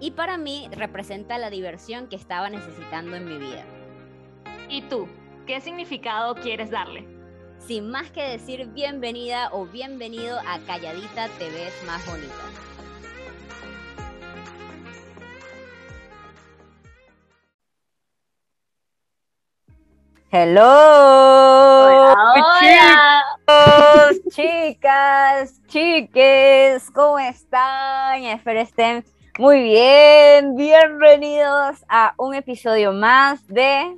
Y para mí representa la diversión que estaba necesitando en mi vida. ¿Y tú? ¿Qué significado quieres darle? Sin más que decir bienvenida o bienvenido a Calladita Te ves más bonita. Hello, Hola. chicos, chicas, chiques, ¿cómo están? Espero estén muy bien. Bienvenidos a un episodio más de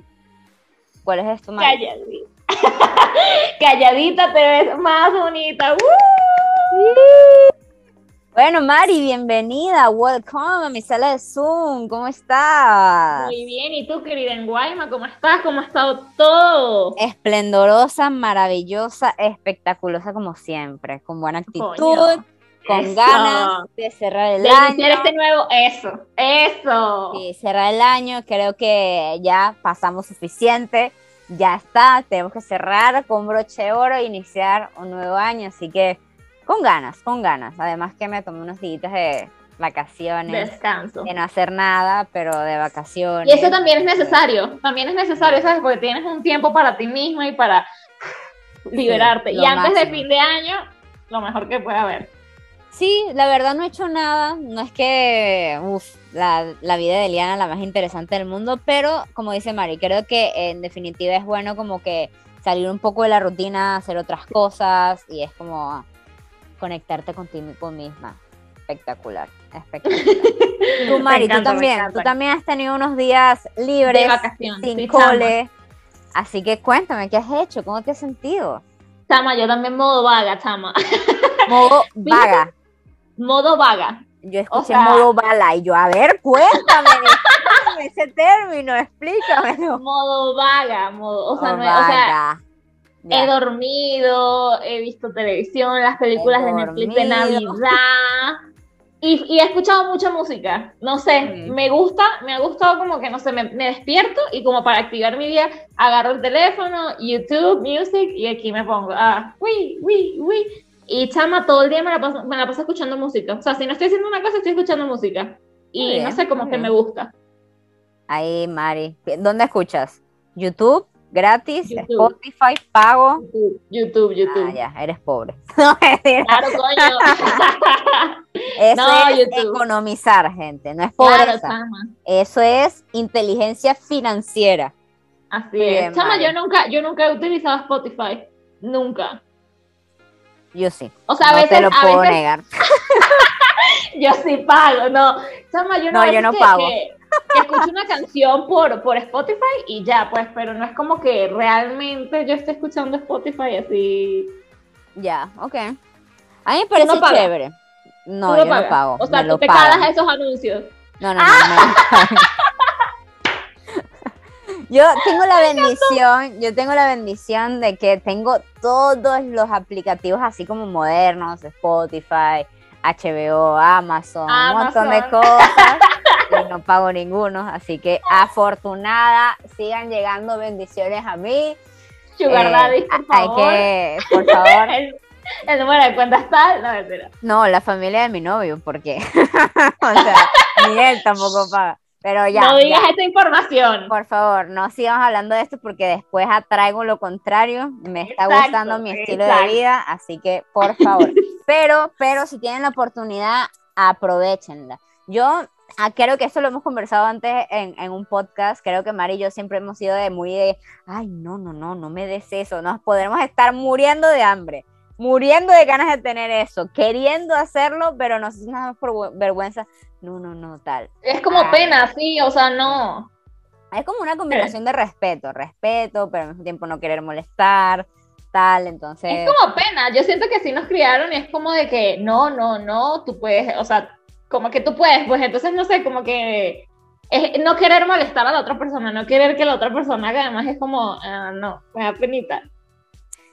¿Cuál es esto, Mari? Calladita. Calladita te ves más bonita. ¡Uh! Bueno, Mari, bienvenida. Welcome a mi sala de Zoom. ¿Cómo estás? Muy bien, ¿y tú, querida en Guayma? ¿Cómo estás? ¿Cómo ha estado todo? Esplendorosa, maravillosa, espectaculosa como siempre, con buena actitud, Coño. Con Eso. ganas de cerrar el De año. iniciar este nuevo, eso, eso. Sí, cerrar el año, creo que ya pasamos suficiente, ya está, tenemos que cerrar con broche de oro e iniciar un nuevo año, así que con ganas, con ganas. Además que me tomé unos días de vacaciones, Descanso. de no hacer nada, pero de vacaciones. Y eso también es necesario, también es necesario, ¿sabes? Porque tienes un tiempo para ti mismo y para liberarte. lo y antes de máximo. fin de año, lo mejor que puede haber. Sí, la verdad no he hecho nada, no es que uf, la, la vida de Liana la más interesante del mundo, pero como dice Mari, creo que en definitiva es bueno como que salir un poco de la rutina, hacer otras cosas y es como conectarte contigo misma. Espectacular, espectacular. Tú, Mari, encanta, tú también, tú también has tenido unos días libres, De vacaciones, sin chama. cole, así que cuéntame, ¿qué has hecho? ¿Cómo te has sentido? Chama, yo también modo vaga, chama. Modo vaga. Modo vaga. Yo escuché sea- modo bala y yo, a ver, cuéntame, explícame ese término, explícamelo. Modo vaga, modo, o sea, no es- o sea, vaga. He dormido, he visto televisión, las películas He de Netflix de. Navidad. Y, y he escuchado mucha música. No sé, Mm. me gusta, me ha gustado como que, no sé, me, me despierto y como para activar mi día, agarro el teléfono, YouTube, Music, y aquí me pongo, ah, uy, uy, uy. Y chama, todo el día me la, paso, me la paso escuchando música. O sea, si no estoy haciendo una cosa, estoy escuchando música. Y bien, no sé, como muy que me gusta. Ahí, Mari. ¿Dónde escuchas? ¿YouTube? ¿Gratis? YouTube. ¿Spotify? ¿Pago? YouTube, YouTube, YouTube. Ah, ya, eres pobre. No. Claro, coño. Eso No, es YouTube. economizar, gente, no es claro, pobreza. chama. Eso es inteligencia financiera. Así es. Chama, Mari. yo nunca, yo nunca he utilizado Spotify. Nunca. Yo sí. O sea, a no veces, te lo a puedo veces negar. yo sí pago, no. Chama, yo no, yo no que- pago. Que, que escucho una canción por, por Spotify y ya, pues, pero no es como que realmente yo esté escuchando Spotify así. Ya, ok. A mí me parece no chévere. No, yo pagas. no pago. O sea, tú te pagan. cagas esos anuncios. No, no, no. pagan. Yo tengo la bendición, yo tengo la bendición de que tengo todos los aplicativos así como modernos, Spotify, HBO, Amazon, un montón de cosas. Y no pago ninguno, así que afortunada, sigan llegando bendiciones a mí. Sugar Eh, Daddy, por hay favor. que, por favor, El, el número de cuenta está. No, mentira. No, la familia de mi novio, porque, o sea, ni él tampoco paga. Pero ya, no digas ya, esta información. por favor, no sigamos hablando de esto porque después atraigo lo contrario. Me está Exacto, gustando mi estilo de vida, así que por favor. Pero, pero si tienen la oportunidad, aprovechenla. Yo ah, creo que esto lo hemos conversado antes en, en un podcast. Creo que Mari y yo siempre hemos sido de muy de, ay, no, no, no, no me des eso. Nos podremos estar muriendo de hambre muriendo de ganas de tener eso, queriendo hacerlo, pero nos nada más por vergüenza. No, no, no, tal. Es como Ay. pena, sí, o sea, no. Es como una combinación de respeto, respeto, pero al mismo tiempo no querer molestar, tal, entonces... Es como pena. Yo siento que así nos criaron y es como de que no, no, no, tú puedes, o sea, como que tú puedes, pues entonces no sé, como que es no querer molestar a la otra persona, no querer que la otra persona haga, además es como, ah, no, me da penita.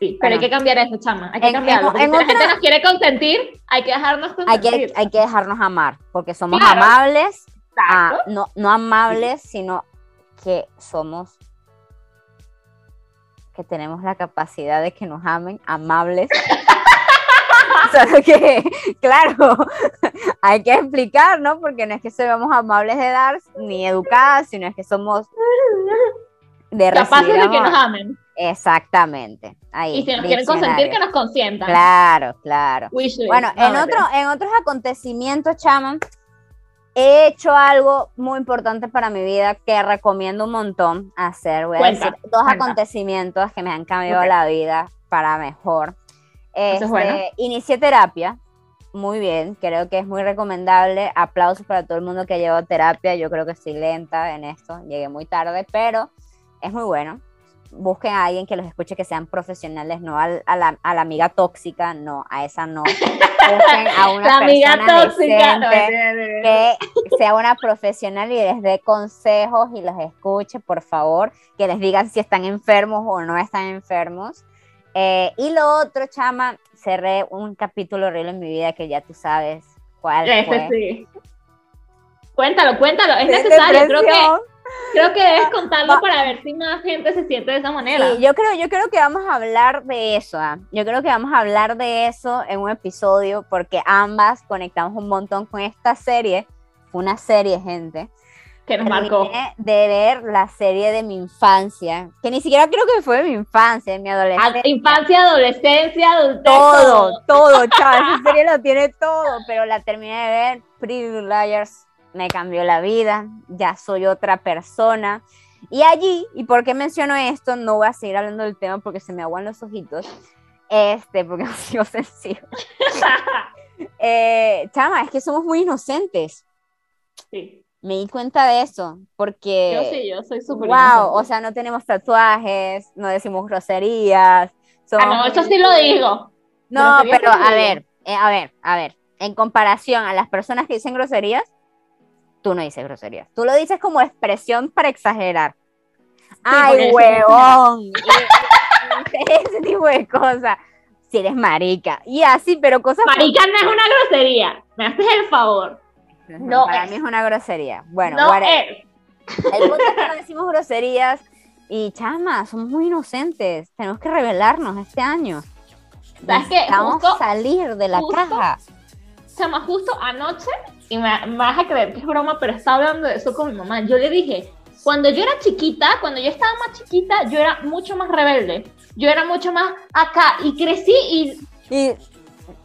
Sí, pero hay que cambiar eso, chama, hay que En- cambiarlo. en- en si la gente otra- nos quiere consentir, hay que dejarnos Hay consentir. que, hay que dejarnos amar, porque somos Claro. amables, ah, no, no amables, sino que somos, que tenemos la capacidad de que nos amen, amables. Solo que, claro, hay que explicar, ¿no? Porque no es que seamos amables de dar ni educadas, sino es que somos de Capaces de que nos amen. Exactamente. Ahí, Y si nos quieren consentir, que nos consientan. Claro, claro. Bueno, No, en, otro, en otros acontecimientos, chama, he hecho algo muy importante para mi vida que recomiendo un montón hacer. Voy a Cuenta, decir dos cuenta. acontecimientos que me han cambiado Ok. la vida para mejor. es Este, bueno. Inicié terapia. Muy bien, creo que es muy recomendable. Aplausos para todo el mundo que ha llevado terapia. Yo creo que estoy lenta en esto, llegué muy tarde, pero es muy bueno. Busquen a alguien que los escuche, que sean profesionales, no al- a, la, a la amiga tóxica, no, a esa no. Busquen a una La amiga persona tóxica. no, que sea una profesional y les dé consejos y los escuche, por favor, que les digan si están enfermos o no están enfermos. Eh, y lo otro, chama, cerré un capítulo horrible en mi vida que ya tú sabes cuál Ese fue. sí. Cuéntalo, cuéntalo. Es necesario. Creo que. Creo que debes contarlo Va- para ver si más gente se siente de esa manera. Sí, yo creo, yo creo que vamos a hablar de eso. ah. Yo creo que vamos a hablar de eso en un episodio porque ambas conectamos un montón con esta serie. Fue una serie, gente. que nos marcó. Terminé de ver la serie de mi infancia, que ni siquiera creo que fue de mi infancia, de mi adolescencia. Infancia, adolescencia, adultez. todo, todo, chaval, esa serie lo tiene todo, pero la terminé de ver, Pretty Liars, me cambió la vida, ya soy otra persona. Y allí, ¿y por qué menciono esto? No voy a seguir hablando del tema porque se me aguan los ojitos, este, porque no sigo sensible. Eh, chama, es que somos muy inocentes. sí. Me di cuenta de eso, porque... Yo sí, yo soy súper Wow, inocente. o sea, no tenemos tatuajes, no decimos groserías. somos Ah, no, eso sí lo digo. No, pero lo a ver, eh, a ver, a ver, en comparación a las personas que dicen groserías, tú no dices groserías. Tú lo dices como expresión para exagerar. Ay, huevón. ese tipo de cosas. Si eres marica. Y así, pero cosas. Marica no es una grosería. Me haces el favor. no para es. mí es una grosería. Bueno, no es. El punto es que no decimos groserías y chama, somos muy inocentes. Tenemos que revelarnos este año. ¿Sabes qué? Necesitamos Justo- salir de la justo- caja. Chama, justo anoche, y me, me vas a creer que es broma, pero estaba hablando de eso con mi mamá. Yo le dije, cuando yo era chiquita, cuando yo estaba más chiquita, yo era mucho más rebelde. Yo era mucho más acá y crecí y Y,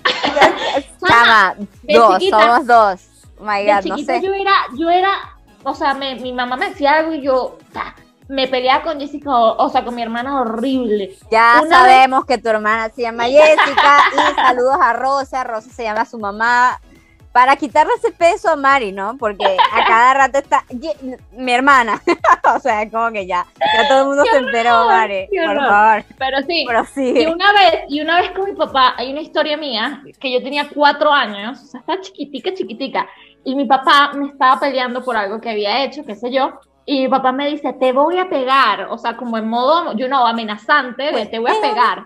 chama, de dos, chiquita- somos dos. My de God, no chiquita sé. yo era, yo era, o sea, me- mi mamá me decía algo y yo me peleaba con Jessica, o, o sea, con mi hermana horrible. Ya una sabemos que tu hermana se llama Jessica y saludos a Rosa. Rosa se llama su mamá. Para quitarle ese peso a Mari, ¿no? Porque a cada rato está "Ye- mi hermana. o sea, como que ya, ya todo el mundo se enteró, Mari. Por favor, Pero sí, pero Y sí. una vez, y una vez con mi papá, hay una historia mía, que yo tenía cuatro años, o sea, estaba chiquitica, chiquitica, y mi papá me estaba peleando por algo que había hecho, qué sé yo, y mi papá me dice, te voy a pegar, o sea, como en modo, yo no, amenazante, de Pues, te voy a pégame. pegar.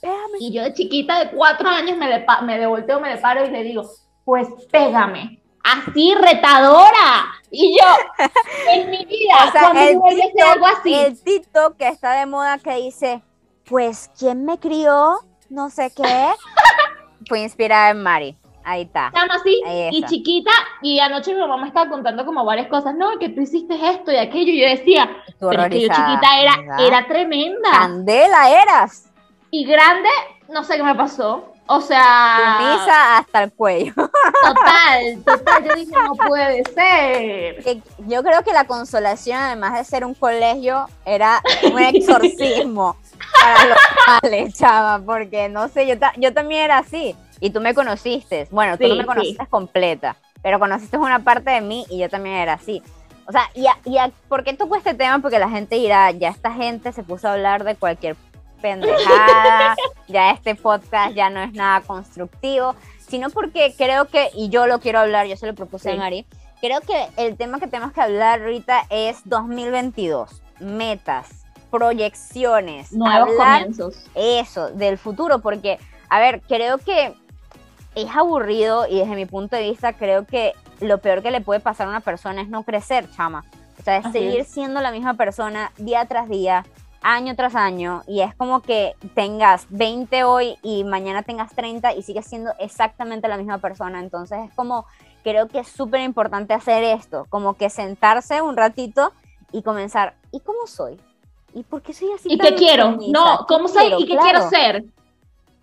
Pégame. Y yo de chiquita, de cuatro años, me, le me devolteo, me le paro y le digo, pues pégame. Así, retadora. Y yo, en mi vida, O sea, cuando el algo así, el TikTok que está de moda que dice, pues, ¿quién me crió? No sé qué. Fue inspirada en Mari. Ahí está. Estamos así, Ahí y chiquita, y anoche mi mamá me estaba contando como varias cosas, no, que tú hiciste esto y aquello, y yo decía, pero es que yo chiquita era, ¿verdad? era tremenda, Candela eras. y grande, no sé qué me pasó, o sea, Sumisa hasta el cuello. total, total, yo dije, no puede ser, Yo creo que la consolación, además de ser un colegio, era un exorcismo para los males, chava, porque no sé, yo, ta- yo también era así. Y tú me conociste. Bueno, tú Sí, no me sí. conociste completa, pero conociste una parte de mí y yo también era así. O sea, y, a- y a- ¿por qué toco este tema? Porque la gente dirá, ya esta gente se puso a hablar de cualquier pendejada, ya este podcast ya no es nada constructivo, sino porque creo que, y yo lo quiero hablar, yo se lo propuse a Mari, creo que el tema que tenemos que hablar ahorita es 2022, metas, proyecciones, nuevos comienzos. Eso, del futuro, porque, a ver, creo que es aburrido y desde mi punto de vista creo que lo peor que le puede pasar a una persona es no crecer, chama. O sea, es seguir siendo la misma persona día tras día, año tras año, y es como que tengas 20 hoy y mañana tengas 30 y sigues siendo exactamente la misma persona. Entonces es como, creo que es súper importante hacer esto, como que sentarse un ratito y comenzar, ¿y cómo soy? ¿Y por qué soy así? ¿Y qué quiero? No, ¿cómo soy y qué quiero ser?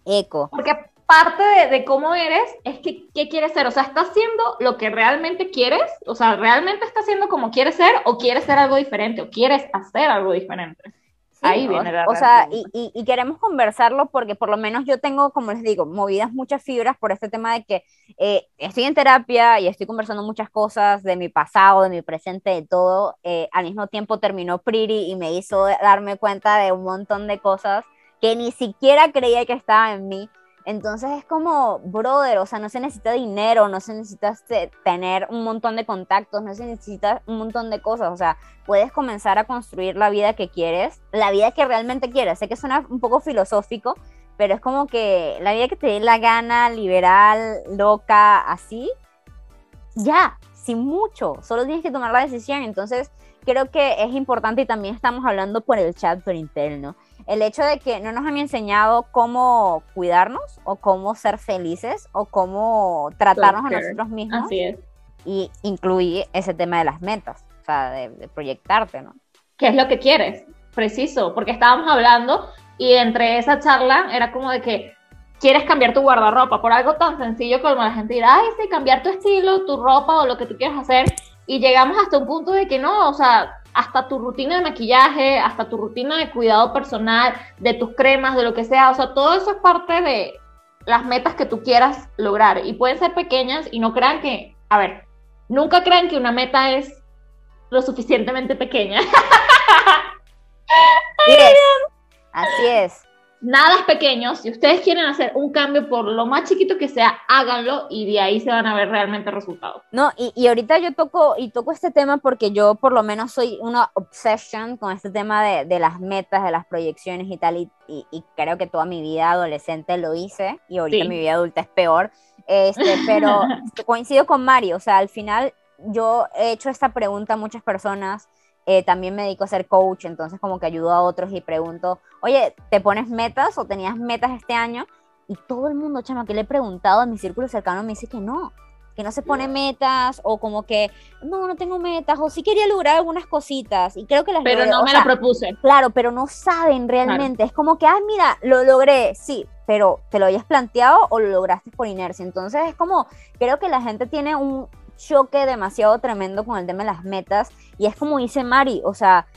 Eco. Porque parte de, cómo eres es que qué quieres ser. O sea, ¿estás haciendo lo que realmente quieres? O sea, ¿realmente estás haciendo como quieres ser o quieres ser algo diferente o quieres hacer algo diferente? Ahí viene la O sea, y, y, queremos conversarlo porque por lo menos yo tengo, como les digo, movidas muchas fibras por este tema de que eh, estoy en terapia y estoy conversando muchas cosas de mi pasado, de mi presente, de todo. Eh, al mismo tiempo terminó Pretty y me hizo darme cuenta de un montón de cosas que ni siquiera creía que estaban en mí entonces es como, brother, o sea, no se necesita dinero, no se necesita tener un montón de contactos, no se necesita un montón de cosas, o sea, puedes comenzar a construir la vida que quieres, la vida que realmente quieres. Sé que suena un poco filosófico, pero es como que la vida que te dé la gana, liberal, loca, así, ya, sin mucho, solo tienes que tomar la decisión. Entonces, creo que es importante y también estamos hablando por el chat por interno el hecho de que no nos han enseñado cómo cuidarnos o cómo ser felices o cómo tratarnos a nosotros mismos. Así es. Y incluir ese tema de las metas, o sea, de, proyectarte, ¿no? ¿Qué es lo que quieres? Preciso, porque estábamos hablando y entre esa charla era como de que quieres cambiar tu guardarropa por algo tan sencillo como la gente dirá, ay, sí, cambiar tu estilo, tu ropa o lo que tú quieras hacer. Y llegamos hasta un punto de que no, o sea, hasta tu rutina de maquillaje, hasta tu rutina de cuidado personal, de tus cremas, de lo que sea. O sea, todo eso es parte de las metas que tú quieras lograr. Y pueden ser pequeñas y no crean que, a ver, nunca crean que una meta es lo suficientemente pequeña. Así es nada es pequeño. Si ustedes quieren hacer un cambio por lo más chiquito que sea, háganlo y de ahí se van a ver realmente resultados. No, y, y ahorita yo toco, y toco este tema porque yo por lo menos soy una obsession con este tema de, de las metas, de las proyecciones y tal, y, y, creo que toda mi vida adolescente lo hice, y ahorita mi vida adulta es peor. Este, pero coincido con Mario, o sea, al final yo he hecho esta pregunta a muchas personas eh, también me dedico a ser coach, entonces como que ayudo a otros y pregunto, oye, ¿te pones metas o tenías metas este año? Y todo el mundo, chama, que le he preguntado a mi círculo cercano me dice que no, que no se pone metas o como que no, no tengo metas o sí quería lograr algunas cositas y creo que las Pero no me la propuse. Claro, pero no saben realmente, es como que, ah, mira, lo logré, sí, pero ¿te lo hayas planteado o lo lograste por inercia? Entonces es como, creo que la gente tiene un, choque demasiado tremendo con el tema de las metas y es como dice Mari, o sea,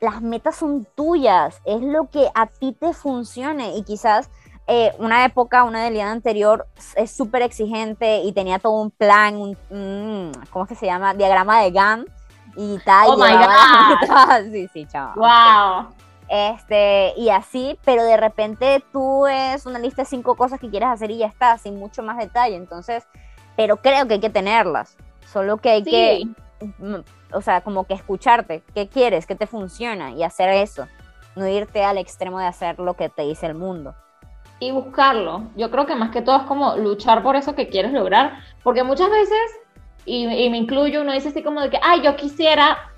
las metas son tuyas, es lo que a ti te funcione y quizás eh, una época, una del día anterior es súper exigente y tenía todo un plan, un, ¿cómo es que se llama? Diagrama de Gantt y tal. Oh my God. sí, sí, chaval. Wow. Este, y así, pero de repente tú es una lista de cinco cosas que quieres hacer y ya está, sin mucho más detalle. Entonces, pero creo que hay que tenerlas, solo que hay que, mm, o sea, como que escucharte, qué quieres, qué te funciona y hacer eso, no irte al extremo de hacer lo que te dice el mundo. Y buscarlo, yo creo que más que todo es como luchar por eso que quieres lograr, porque muchas veces, y, me incluyo, uno dice así como de que, ay, yo quisiera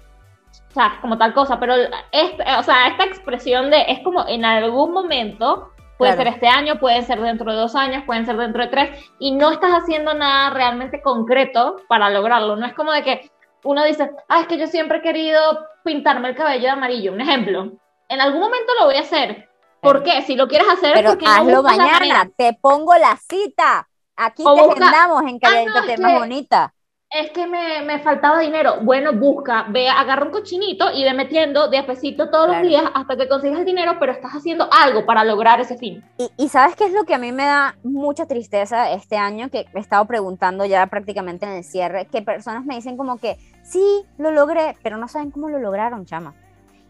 o sea, como tal cosa, pero este, o sea, esta expresión de es como en algún momento Puede ser este año, puede ser dentro de dos años, pueden ser dentro de tres, y no estás haciendo nada realmente concreto para lograrlo. No es como de que uno dice, ah, es que yo siempre he querido pintarme el cabello de amarillo, un ejemplo. En algún momento lo voy a hacer. ¿Por qué? Si lo quieres hacer, pero hazlo mañana. Te pongo la cita. Aquí te agendamos en que te más bonita es que me, me, faltaba dinero. Bueno, busca, ve, agarra un cochinito y ve metiendo de a pesito todos los días hasta que consigas el dinero, pero estás haciendo algo para lograr ese fin. Y, y, sabes qué es lo que a mí me da mucha tristeza este año, que he estado preguntando ya prácticamente en el cierre, que personas me dicen como que, sí, lo logré, pero no saben cómo lo lograron, chama.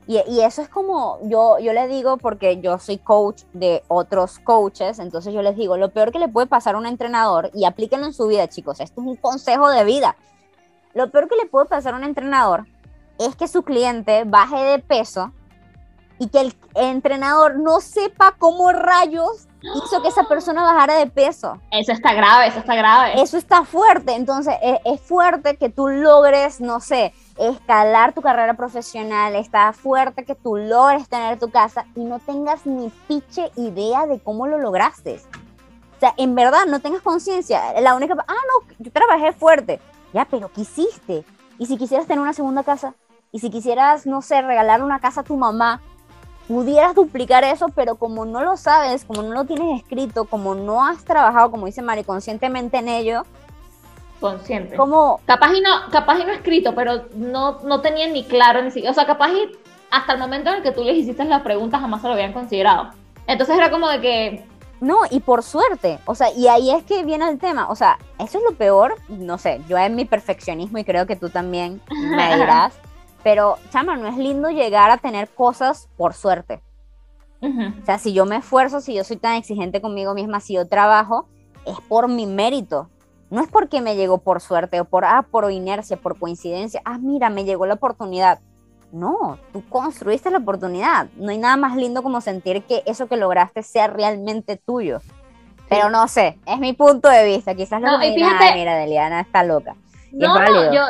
Y, y eso es como, yo, yo le digo, porque yo soy coach de otros coaches, entonces yo les digo, lo peor que le puede pasar a un entrenador, y aplíquenlo en su vida, chicos, esto es un consejo de vida. Lo peor que le puede pasar a un entrenador es que su cliente baje de peso y que el entrenador no sepa cómo rayos hizo que esa persona bajara de peso. Eso está grave, eso está grave. Eso está fuerte. Entonces, es, es, fuerte que tú logres, no sé, escalar tu carrera profesional. Está fuerte que tú logres tener tu casa y no tengas ni piche idea de cómo lo lograste. O sea, en verdad, no tengas conciencia. La única. Ah, no, yo trabajé fuerte. Ya, pero ¿qué hiciste? Y si quisieras tener una segunda casa, y si quisieras, no sé, regalar una casa a tu mamá, pudieras duplicar eso, pero como no lo sabes, como no lo tienes escrito, como no has trabajado, como dice Mari, conscientemente en ello. Consciente. Como... Capaz y no, capaz y no escrito, pero no, no tenían ni claro ni siquiera. O sea, capaz y hasta el momento en el que tú les hiciste la pregunta jamás se lo habían considerado. Entonces era como de que. No, y por suerte, o sea, y ahí es que viene el tema, o sea, eso es lo peor, no sé, yo en mi perfeccionismo y creo que tú también me dirás, pero, chama, no es lindo llegar a tener cosas por suerte. Uh -huh. O sea, si yo me esfuerzo, si yo soy tan exigente conmigo misma, si yo trabajo, es por mi mérito. No es porque me llegó por suerte o por, ah, por inercia, por coincidencia. Ah, mira, me llegó la oportunidad. No, tú construiste la oportunidad. No hay nada más lindo como sentir que eso que lograste sea realmente tuyo. Pero no sé, es mi punto de vista. Quizás lo no, y fíjate, mira, Deliana está loca. No, no, yo,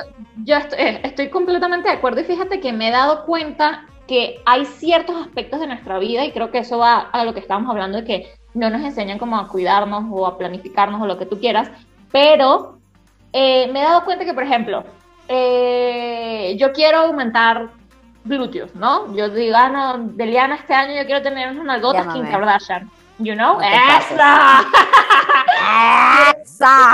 yo estoy, eh, estoy, completamente de acuerdo y fíjate que me he dado cuenta que hay ciertos aspectos de nuestra vida y creo que eso va a lo que estábamos hablando de que no nos enseñan como a cuidarnos o a planificarnos o lo que tú quieras, pero eh, me he dado cuenta que, por ejemplo, eh, yo quiero aumentar glúteos, ¿no? Yo digo, ah, no, Deliana, este año yo quiero tener unas nalgotas Kim Kardashian, you know? No ¡Esa! ¡Esa!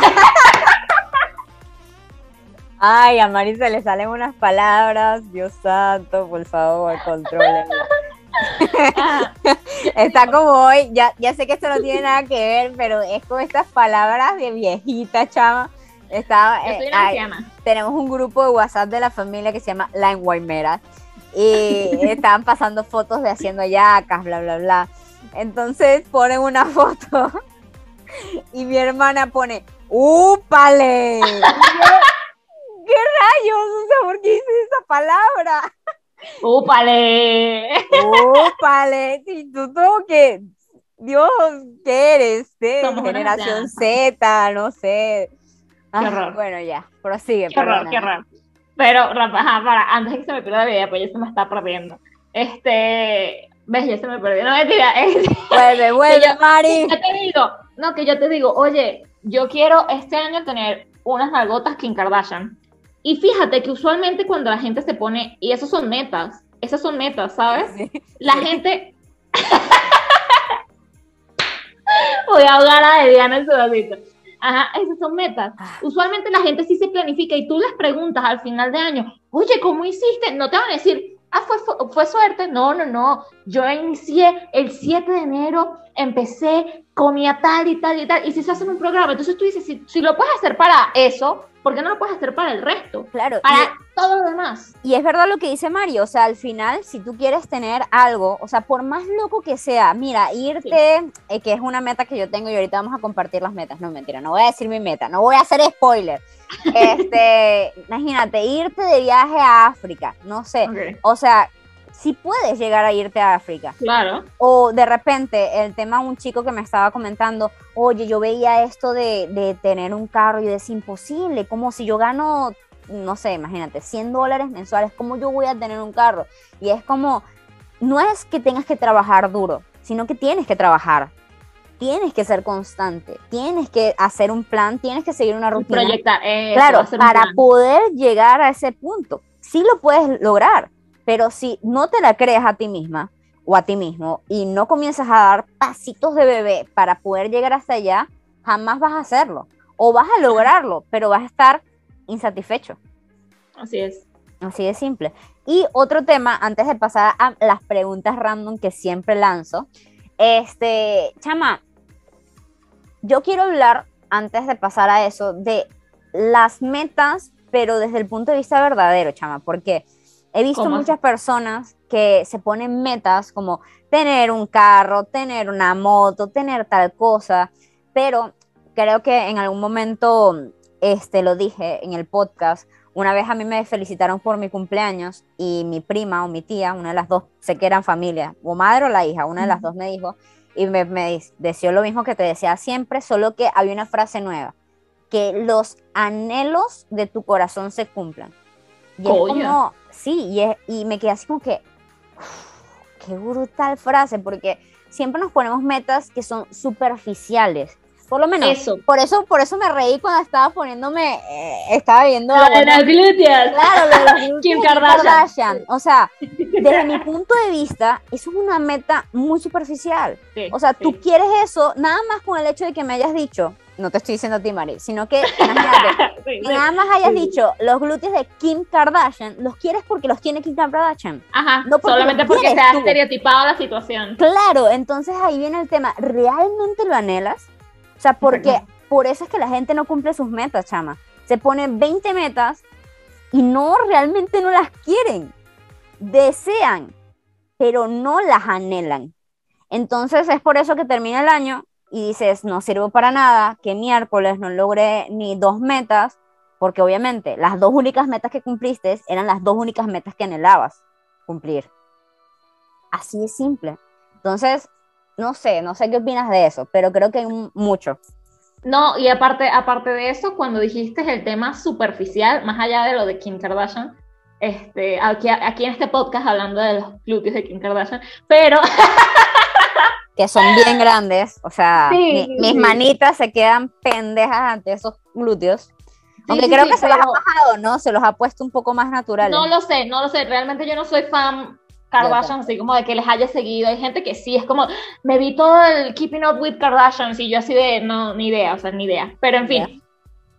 Ay, a Mari se le salen unas palabras, Dios santo, por favor, controlenlo. Está como hoy, ya, ya sé que esto no tiene nada que ver, pero es con estas palabras de viejita, chama. Estaba, anciana. tenemos un grupo de WhatsApp de la familia que se llama La Enguaymera y estaban pasando fotos de haciendo yacas, bla, bla, bla. Entonces ponen una foto y mi hermana pone, ¡úpale! ¿Qué rayos? O sea, ¿por qué dices esa palabra? ¡Úpale! ¡Úpale! Y tú todo que, Dios, ¿qué eres? ¿De Somos una generación. Z, no sé. Ah, horror. bueno, ya, prosigue. Qué horror, qué horror. Pero, ajá, para, antes de que se me pierda la idea, pues ya se me está perdiendo. Este, ves, ya se me perdió. No, mentira. este, Vuelve, vuelve, yo- Mari. Ya te digo, no, que yo te digo, oye, yo quiero este año tener unas nalgotas Kim Kardashian. Y fíjate que usualmente cuando la gente se pone, y esos son metas, esas son metas, ¿sabes? Sí. La gente... Voy a ahogar a Diana en su vasito. Ajá, esas son metas. Ah. Usualmente la gente sí se planifica y tú les preguntas al final de año, oye, ¿cómo hiciste? No te van a decir, ah, fue, fue, fue suerte. No, no, no. Yo inicié el 7 de enero, empecé, comía tal y tal y tal. Y si se hace un programa, entonces tú dices, si, si lo puedes hacer para eso, ¿por qué no lo puedes hacer para el resto? Claro, Para todo lo demás. y, y es verdad lo que dice Mario, o sea, al final, si tú quieres tener algo, o sea, por más loco que sea, mira, irte, eh, que es una meta que yo tengo y ahorita vamos a compartir las metas, no, mentira, no voy a decir mi meta, no voy a hacer spoiler. Este, imagínate, irte de viaje a África, no sé, o sea, si puedes llegar a irte a África, Claro. o de repente el tema un chico que me estaba comentando, oye, yo veía esto de, de tener un carro y es imposible, como si yo gano, no sé, imagínate, 100 dólares mensuales, ¿cómo yo voy a tener un carro? Y es como, no es que tengas que trabajar duro, sino que tienes que trabajar, tienes que ser constante, tienes que hacer un plan, tienes que seguir una rutina. Proyectar. eso, Claro, para poder llegar a ese punto, sí lo puedes lograr, pero si no te la crees a ti misma o a ti mismo y no comienzas a dar pasitos de bebé para poder llegar hasta allá, jamás vas a hacerlo. O vas a lograrlo, pero vas a estar insatisfecho. Así es. Así de simple. Y otro tema, antes de pasar a las preguntas random que siempre lanzo, este, chama, yo quiero hablar, antes de pasar a eso, de las metas, pero desde el punto de vista verdadero, chama, porque He visto ¿Cómo muchas personas que se ponen metas como tener un carro, tener una moto, tener tal cosa, pero creo que en algún momento, este, lo dije en el podcast, una vez a mí me felicitaron por mi cumpleaños y mi prima o mi tía, una de las dos, sé que eran familia, o madre o la hija, una de las dos me dijo, y me, me deseó lo mismo que te decía siempre, solo que había una frase nueva, que los anhelos de tu corazón se cumplan. Y es como, sí, y, es- y me quedé así como que, uf, qué brutal frase, porque siempre nos ponemos metas que son superficiales. Por lo menos, Eso. por eso, por eso me reí cuando estaba poniéndome, eh, estaba viendo Lo de las glúteas. Claro, lo de glúteos Kim de Kardashian. O sea, desde mi punto de vista, eso es una meta muy superficial. Sí, O sea, tú quieres eso nada más con el hecho de que me hayas dicho, no te estoy diciendo a ti, Mari, sino que imagínate, Sí, nada más hayas dicho los glúteos de Kim Kardashian, los quieres porque los tiene Kim Kardashian. Ajá, No porque solamente porque se ha estereotipado la situación. Claro, entonces ahí viene el tema, ¿realmente lo anhelas? O sea, porque Exacto. por eso es que la gente no cumple sus metas, chama. Se ponen 20 metas y no, realmente no las quieren. Desean, pero no las anhelan. Entonces es por eso que termina el año y dices, no sirvo para nada, que miércoles no logré ni dos metas, porque obviamente las dos únicas metas que cumpliste eran las dos únicas metas que anhelabas cumplir. Así es simple. Entonces, no sé, no sé qué opinas de eso, pero creo que hay un- mucho. No, y aparte, aparte de eso, cuando dijiste el tema superficial, más allá de lo de Kim Kardashian, este, aquí, aquí en este podcast hablando de los glúteos de Kim Kardashian, pero que son bien grandes, o sea, Sí, mi- sí, mis manitas se quedan pendejas ante esos glúteos. Aunque sí, creo sí, que se los ha bajado, ¿no? Se los ha puesto un poco más naturales. no lo sé, no lo sé, realmente yo no soy fan Kardashian, así como de que les haya seguido, hay gente que sí, es como, me vi todo el Keeping Up with Kardashians y yo así de, no, ni idea, o sea, ni idea, pero en fin,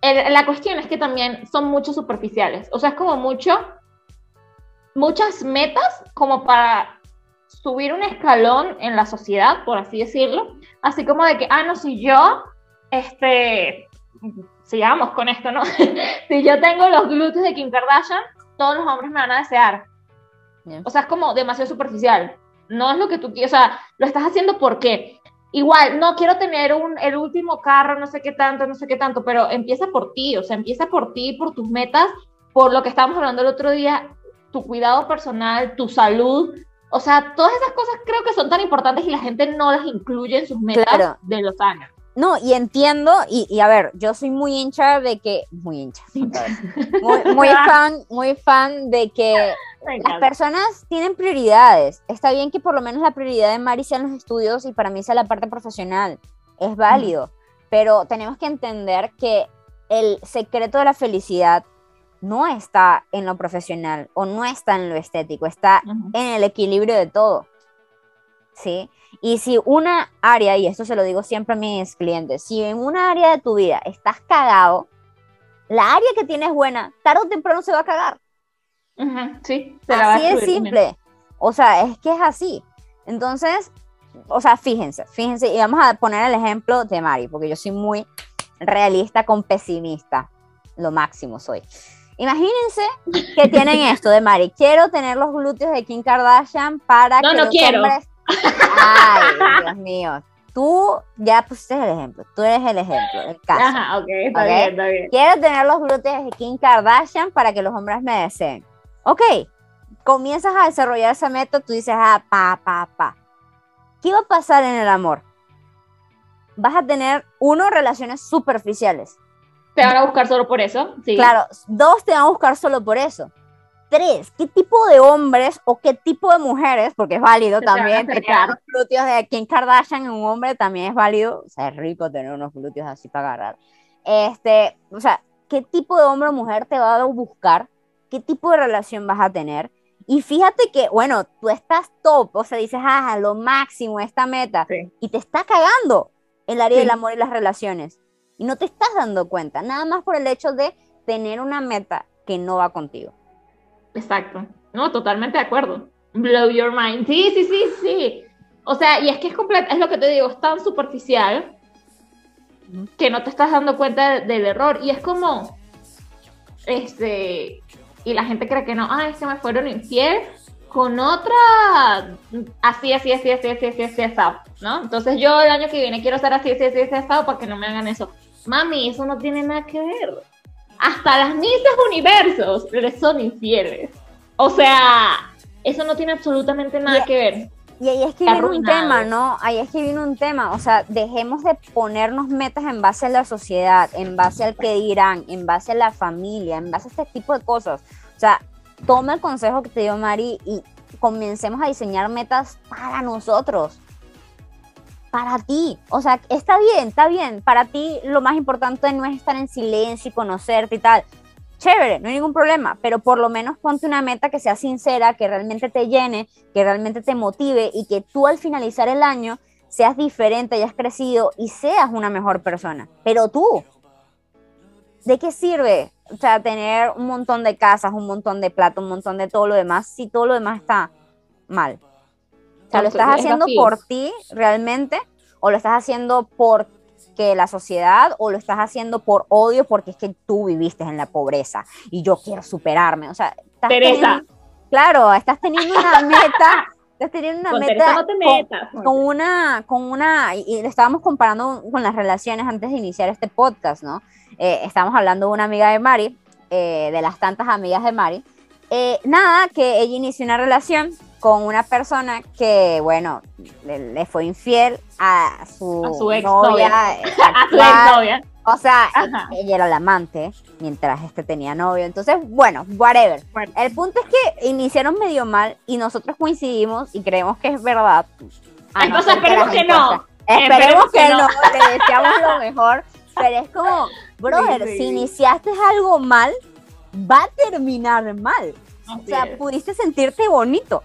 el- la cuestión es que también son mucho superficiales, o sea, es como mucho, muchas metas como para subir un escalón en la sociedad, por así decirlo, así como de que, ah, no, si yo, este, sigamos con esto, ¿no? si yo tengo los glúteos de Kim Kardashian, todos los hombres me van a desear. O sea, es como demasiado superficial. No es lo que tú quieres, o sea, lo estás haciendo porque igual, no quiero tener un, el último carro, no sé qué tanto, no sé qué tanto, pero empieza por ti, o sea, empieza por ti, por tus metas, por lo que estábamos hablando el otro día, tu cuidado personal, tu salud. O sea, todas esas cosas creo que son tan importantes y la gente no las incluye en sus metas Claro. de los años. No, y entiendo, y, y a ver, yo soy muy hincha de que, muy hincha, muy, muy fan, muy fan de que las personas tienen prioridades. Está bien que por lo menos la prioridad de Mari sean los estudios y para mí sea la parte profesional. Es válido, pero tenemos que entender que el secreto de la felicidad no está en lo profesional o no está en lo estético, está en el equilibrio de todo. ¿Sí? Y si una área, y esto se lo digo siempre a mis clientes, si en una área de tu vida estás cagado, la área que tienes buena, tarde o temprano se va a cagar. Sí, se la Así también. simple. O sea, es que es así. Entonces, o sea, fíjense, fíjense, y vamos a poner el ejemplo de Mari, porque yo soy muy realista con pesimista. Lo máximo soy. Imagínense que tienen esto de Mari. Quiero tener los glúteos de Kim Kardashian para No, que no los quiero. hombres. Ay, Dios mío. Tú ya pusiste el ejemplo. Tú eres el ejemplo, el caso. Ajá, ok, está Ok. bien, está bien. Quiero tener los glúteos de Kim Kardashian para que los hombres me deseen. Ok, comienzas a desarrollar esa meta, tú dices, ah, pa, pa, pa. ¿Qué va a pasar en el amor? Vas a tener, uno, relaciones superficiales. ¿Te van a buscar solo por eso? Sí. Claro, dos, te van a buscar solo por eso. Tres, ¿qué tipo de hombres o qué tipo de mujeres, porque es válido Se también, tener los glúteos de Kim Kardashian en un hombre también es válido. O sea, es rico tener unos glúteos así para agarrar. Este, o sea, ¿qué tipo de hombre o mujer te va a buscar? ¿Qué tipo de relación vas a tener? Y fíjate que, bueno, tú estás top, o sea, dices, ah, lo máximo, esta meta, Sí. y te está cagando el área Sí. del amor y las relaciones. Y no te estás dando cuenta, nada más por el hecho de tener una meta que no va contigo. Exacto. No, totalmente de acuerdo. Blow your mind. Sí, sí, sí, sí. O sea, y es que es completo, es lo que te digo, es tan superficial que no te estás dando cuenta de- del error. Y es como, este, y la gente cree que no, ay, que me fueron infiel con otra, así, así, así, así, así, así, así, así, ¿no? Entonces yo el año que viene quiero ser así, así, así, así, así, para que no me hagan eso. Mami, eso no tiene nada que ver. Hasta las misas universos les son infieles. O sea, eso no tiene absolutamente nada que ver. Y ahí es que viene un tema, ¿no? Ahí es que viene un tema. O sea, dejemos de ponernos metas en base a la sociedad, en base al que dirán, en base a la familia, en base a este tipo de cosas. O sea, toma el consejo que te dio Mari y comencemos a diseñar metas para nosotros. Para ti. O sea, está bien, está bien. Para ti lo más importante no es estar en silencio y conocerte y tal chévere, no hay ningún problema, pero por lo menos ponte una meta que sea sincera, que realmente te llene, que realmente te motive y que tú al finalizar el año seas diferente, hayas crecido y seas una mejor persona. Pero tú, ¿de qué sirve? O sea, tener un montón de casas, un montón de plata, un montón de todo lo demás, si todo lo demás está mal. O sea, ¿lo estás haciendo por ti realmente o lo estás haciendo por que la sociedad o lo estás haciendo por odio porque es que tú viviste en la pobreza y yo quiero superarme. O sea, Teresa. claro, estás teniendo una meta. Estás teniendo una meta con, una, con una, y, lo estábamos comparando con las relaciones antes de iniciar este podcast, ¿no? Eh, estamos hablando de una amiga de Mari, eh, de las tantas amigas de Mari. Eh, nada, que ella inició una relación con una persona que, bueno, le, fue infiel a su, a su ex novia. a su ex novia. O sea, ella era la amante mientras este tenía novio. Entonces, bueno, whatever. El punto es que iniciaron medio mal y nosotros coincidimos y creemos que es verdad. Entonces, esperemos que, no. Esperemos, que, no. le deseamos lo mejor. Pero es como, brother, si iniciaste algo mal, va a terminar mal. o sea, pudiste sentirte bonito.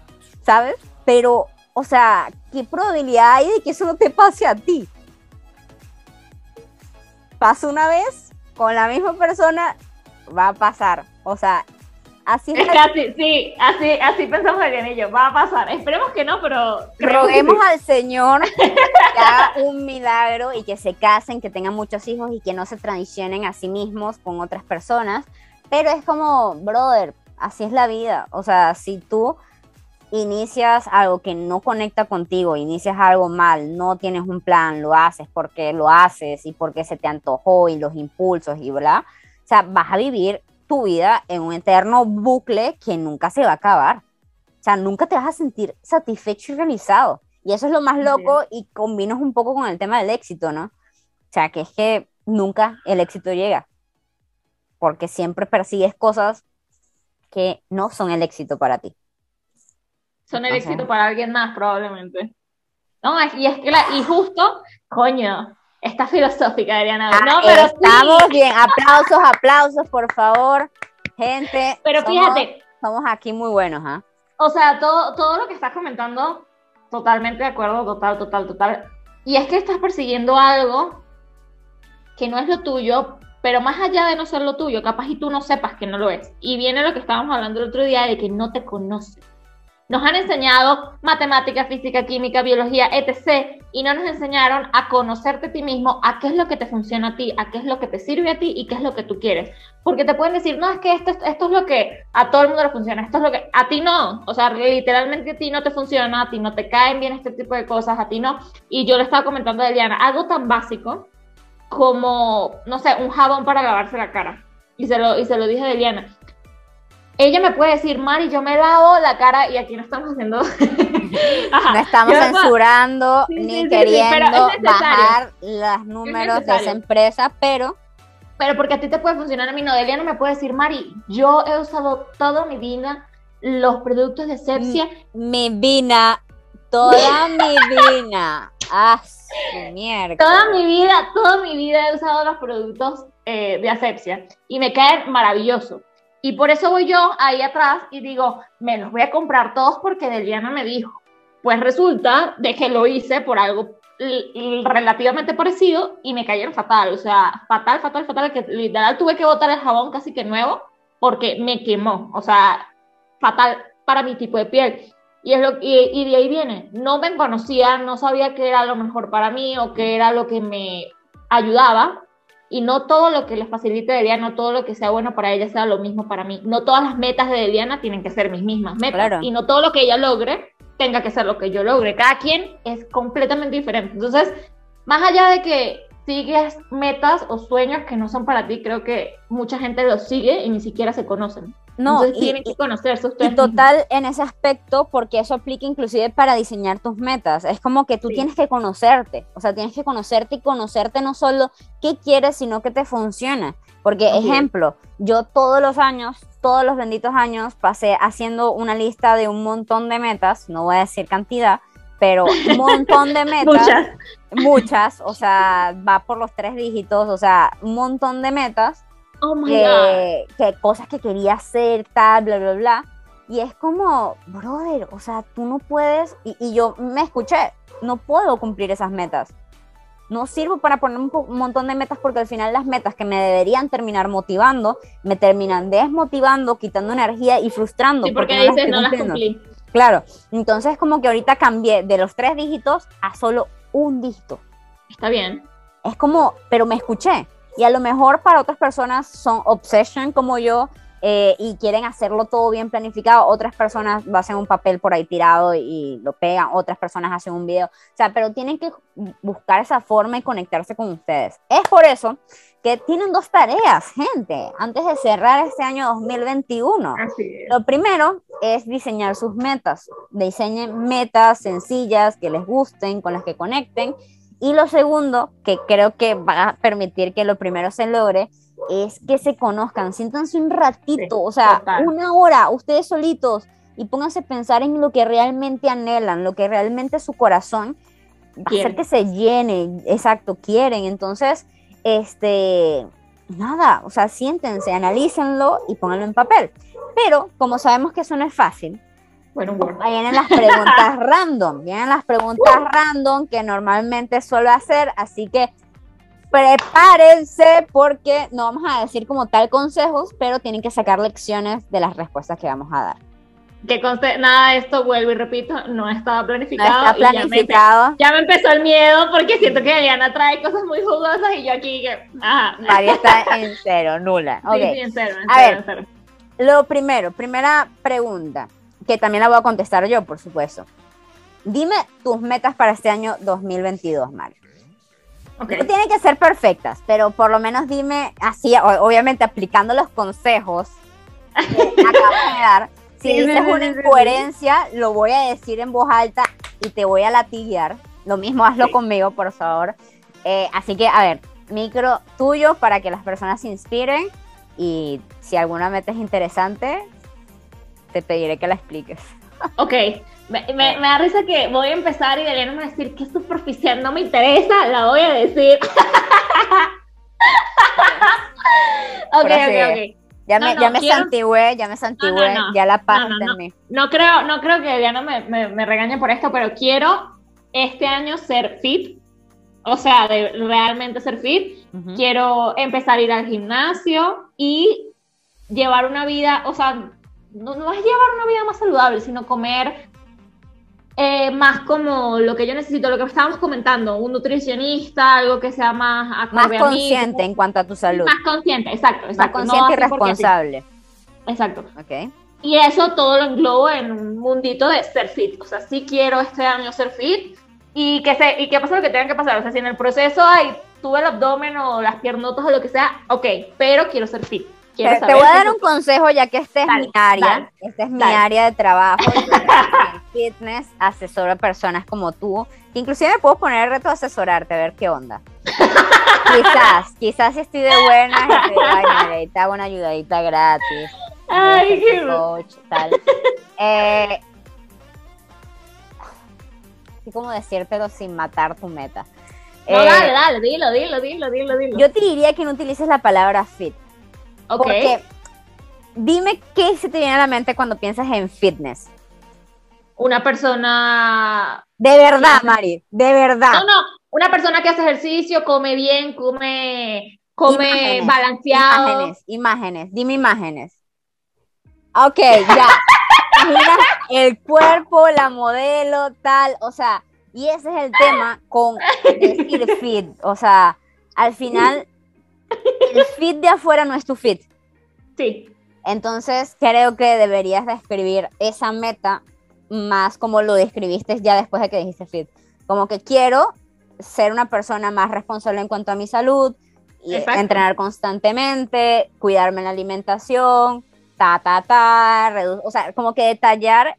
¿sabes? Pero, o sea, ¿qué probabilidad hay de que eso no te pase a ti? Pasa una vez con la misma persona, va a pasar. O sea, así es. Casi, sí, así, así pensamos el y va a pasar. Esperemos que no, pero. Roguemos al Señor que haga un milagro y que se casen, que tengan muchos hijos y que no se traicionen a sí mismos con otras personas. Pero es como, brother, así es la vida. O sea, si tú inicias algo que no conecta contigo, inicias algo mal, no tienes un plan, lo haces porque lo haces y porque se te antojó y los impulsos y bla, o sea, vas a vivir tu vida en un eterno bucle que nunca se va a acabar. O sea, nunca te vas a sentir satisfecho y realizado. Y eso es lo más loco y combinas un poco con el tema del éxito, ¿no? O sea, que es que nunca el éxito llega. Porque siempre persigues cosas que no son el éxito para ti son el éxito para alguien más, probablemente. No, y es que la, y justo, coño, está filosófica, Adriana. Ah, no, pero estamos bien, aplausos, aplausos, por favor, gente. Pero fíjate. Somos aquí muy buenos, ¿ah? O sea, todo, todo lo que estás comentando, totalmente de acuerdo, total, total, total. Y es que estás persiguiendo algo que no es lo tuyo, pero más allá de no ser lo tuyo, capaz y tú no sepas que no lo es. Y viene lo que estábamos hablando el otro día de que no te conoces. Nos han enseñado matemática, física, química, biología, etc. Y no nos enseñaron a conocerte a ti mismo, a qué es lo que te funciona a ti, a qué es lo que te sirve a ti y qué es lo que tú quieres. Porque te pueden decir, no, es que esto, esto es lo que a todo el mundo le funciona, esto es lo que a ti no. O sea, literalmente a ti no te funciona, a ti no te caen bien este tipo de cosas, a ti no. Y yo le estaba comentando a Eliana, algo tan básico como, no sé, un jabón para lavarse la cara. Y se lo, y se lo dije a Eliana ella me puede decir, Mari, yo me lavo la cara y aquí no estamos haciendo. no estamos censurando ni queriendo bajar los números de esa empresa, pero. Pero porque a ti te puede funcionar, a mí no. Delia no me puede decir, Mari, yo he usado toda mi vida los productos de Sepsia. Mi vida, toda mi vida. Ah, mierda. Toda mi vida, toda mi vida he usado los productos eh, de asepsia y me caen maravilloso. Y por eso voy yo ahí atrás y digo, me los voy a comprar todos porque Deliana me dijo. Pues resulta de que lo hice por algo relativamente parecido y me cayeron fatal, o sea, fatal, fatal, fatal, que literal tuve que botar el jabón casi que nuevo porque me quemó, o sea, fatal para mi tipo de piel. Y, es lo, y, y de ahí viene, no me conocía, no sabía qué era lo mejor para mí o qué era lo que me ayudaba, y no todo lo que les facilite de Diana, no todo lo que sea bueno para ella sea lo mismo para mí. No todas las metas de Diana tienen que ser mis mismas metas Claro. y no todo lo que ella logre tenga que ser lo que yo logre. Cada quien es completamente diferente. Entonces, más allá de que sigues metas o sueños que no son para ti, creo que mucha gente los sigue y ni siquiera se conocen. No, Entonces y- tienen que Y ustedes. mismos. total en ese aspecto, porque eso aplica inclusive para diseñar tus metas. Es como que tú Sí. tienes que conocerte, o sea, tienes que conocerte y conocerte no solo qué quieres, sino que te funciona. Porque, ejemplo, yo todos los años, todos los benditos años, pasé haciendo una lista de un montón de metas, no voy a decir cantidad, pero un montón de metas Muchas. muchas, o sea, va por los tres dígitos, o sea, un montón de metas, Oh my God. que, que cosas que quería hacer, tal, bla, bla, bla. Y es como, brother, o sea, tú no puedes, y, y yo me escuché, no puedo cumplir esas metas. No sirvo para poner un, un montón de metas porque al final las metas que me deberían terminar motivando, me terminan desmotivando, quitando energía y frustrando. Sí, porque no las dices, no las cumpliendo. cumplí. Claro, entonces como que ahorita cambié de los tres dígitos a solo un dígito. Está bien. Es como, pero me escuché. Y a lo mejor para otras personas son obsession como yo eh, y quieren hacerlo todo bien planificado. Otras personas hacen un papel por ahí tirado y lo pegan. Otras personas hacen un video. O sea, pero tienen que buscar esa forma y conectarse con ustedes. Es por eso que tienen dos tareas, gente, antes de cerrar este año 2021. Así es. Lo primero es diseñar sus metas. Diseñen metas sencillas que les gusten, con las que conecten. Y lo segundo, que creo que va a permitir que lo primero se logre, es que se conozcan. Siéntanse un ratito, Sí, o sea, total. una hora, ustedes solitos, y pónganse a pensar en lo que realmente anhelan, lo que realmente su corazón va a hacer que se llene, exacto, quieren. Entonces, este, nada, o sea, siéntense, analícenlo y pónganlo en papel. Pero como sabemos que eso no es fácil, Bueno, bueno. ahí vienen las preguntas random, vienen las preguntas random que normalmente suelo hacer, así que prepárense porque no vamos a decir como tal consejos, pero tienen que sacar lecciones de las respuestas que vamos a dar. Que conste, nada de esto, vuelvo y repito, no estaba No planificado. está y ya me planificado. Ya me, empezó el miedo porque siento que Diana trae cosas muy jugosas y yo aquí que. Ajá. María está en cero, nula. Sí, Ok. sí, en cero, en A cero, ver. en cero. Lo primero, primera pregunta, que también la voy a contestar yo, por supuesto. Dime tus metas para este año 2022, Mario. Ok. No tienen que ser perfectas, pero por lo menos dime así, obviamente aplicando los consejos que acabamos de dar. Si Sí, dices una incoherencia, lo voy a decir en voz alta y te voy a latiguear. Lo mismo hazlo Sí. conmigo, por favor. Eh, así que, a ver, micro tuyo para que las personas se inspiren y si alguna meta es interesante, te pediré que la expliques. Ok. Me, me- me da risa que voy a empezar y Diana me va a decir que es superficial, no me interesa, la voy a decir. ok, ok, Prosigue. ok. Ya No, me, no, ya me quiero- santigüé, ya me santigüé, no. ya la paz No, mí. Creo, no creo que Diana me, me, me regañe por esto, pero quiero este año ser fit. O sea, de realmente ser fit. Quiero empezar a ir al gimnasio y llevar una vida, o sea, no, no es llevar una vida más saludable, sino comer eh, más como lo que yo necesito, lo que estábamos comentando, un nutricionista, algo que sea más Más consciente en cuanto a tu salud. Más consciente, exacto, Más exacto. no consciente y porque sí. responsable. Exacto. Ok. Y eso todo lo englobo en un mundito de ser fit. O sea, sí quiero este año ser fit y que, se, y que pase lo que tenga que pasar. O sea, si en el proceso hay, tuve el abdomen o las piernotas o lo que sea, ok, pero quiero ser fit. Quiero Te, voy a dar un consejo ya que esta es Dale, mi área, dale, esta es mi dale. área de trabajo. Fitness asesoro a personas como tú, que inclusive me puedo poner el reto de asesorarte, a ver qué onda. quizás, quizás si estoy de buenas y te digo, ay, María, te hago una ayudadita gratis. Ay, qué coach, tal. Eh, así como decírtelo sin matar tu meta. No, Eh, dale, dale, dilo, dilo, dilo, dilo, dilo. Yo te diría que no utilices la palabra fit. Ok. Porque dime qué se te viene a la mente cuando piensas en fitness. Una persona. De verdad, Mari, de verdad. No, no, una persona que hace ejercicio, come bien, come, come Imágenes, balanceado. Imágenes, imágenes, dime imágenes. Ok, ya. Mira el cuerpo, la modelo, tal, o sea, y ese es el tema con decir fit, o sea, al final el fit de afuera no es tu fit. Sí. Entonces creo que deberías describir esa meta más como lo describiste ya después de que dijiste fit. Como que quiero ser una persona más responsable en cuanto a mi salud, y Exacto. entrenar constantemente, cuidarme en la alimentación, ta, ta, ta, o sea, como que detallar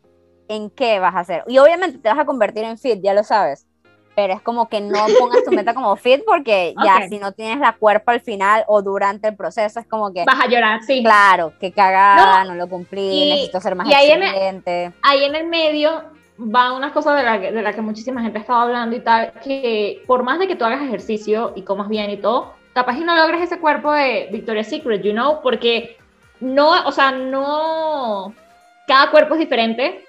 en qué vas a hacer. Y obviamente te vas a convertir en fit, ya lo sabes, pero es como que no pongas tu meta como fit porque ya Ok. si no tienes la cuerpo al final o durante el proceso es como que, Vas a llorar, sí. claro, que cagada, no, No, lo cumplí, y- necesito ser más y ahí en el- ahí en el medio van unas cosas de las que, de la que muchísima gente ha estado hablando y tal, que por más de que tú hagas ejercicio y comas bien y todo, capaz y no logres ese cuerpo de Victoria's Secret, you know, porque no, o sea, no, cada cuerpo es diferente,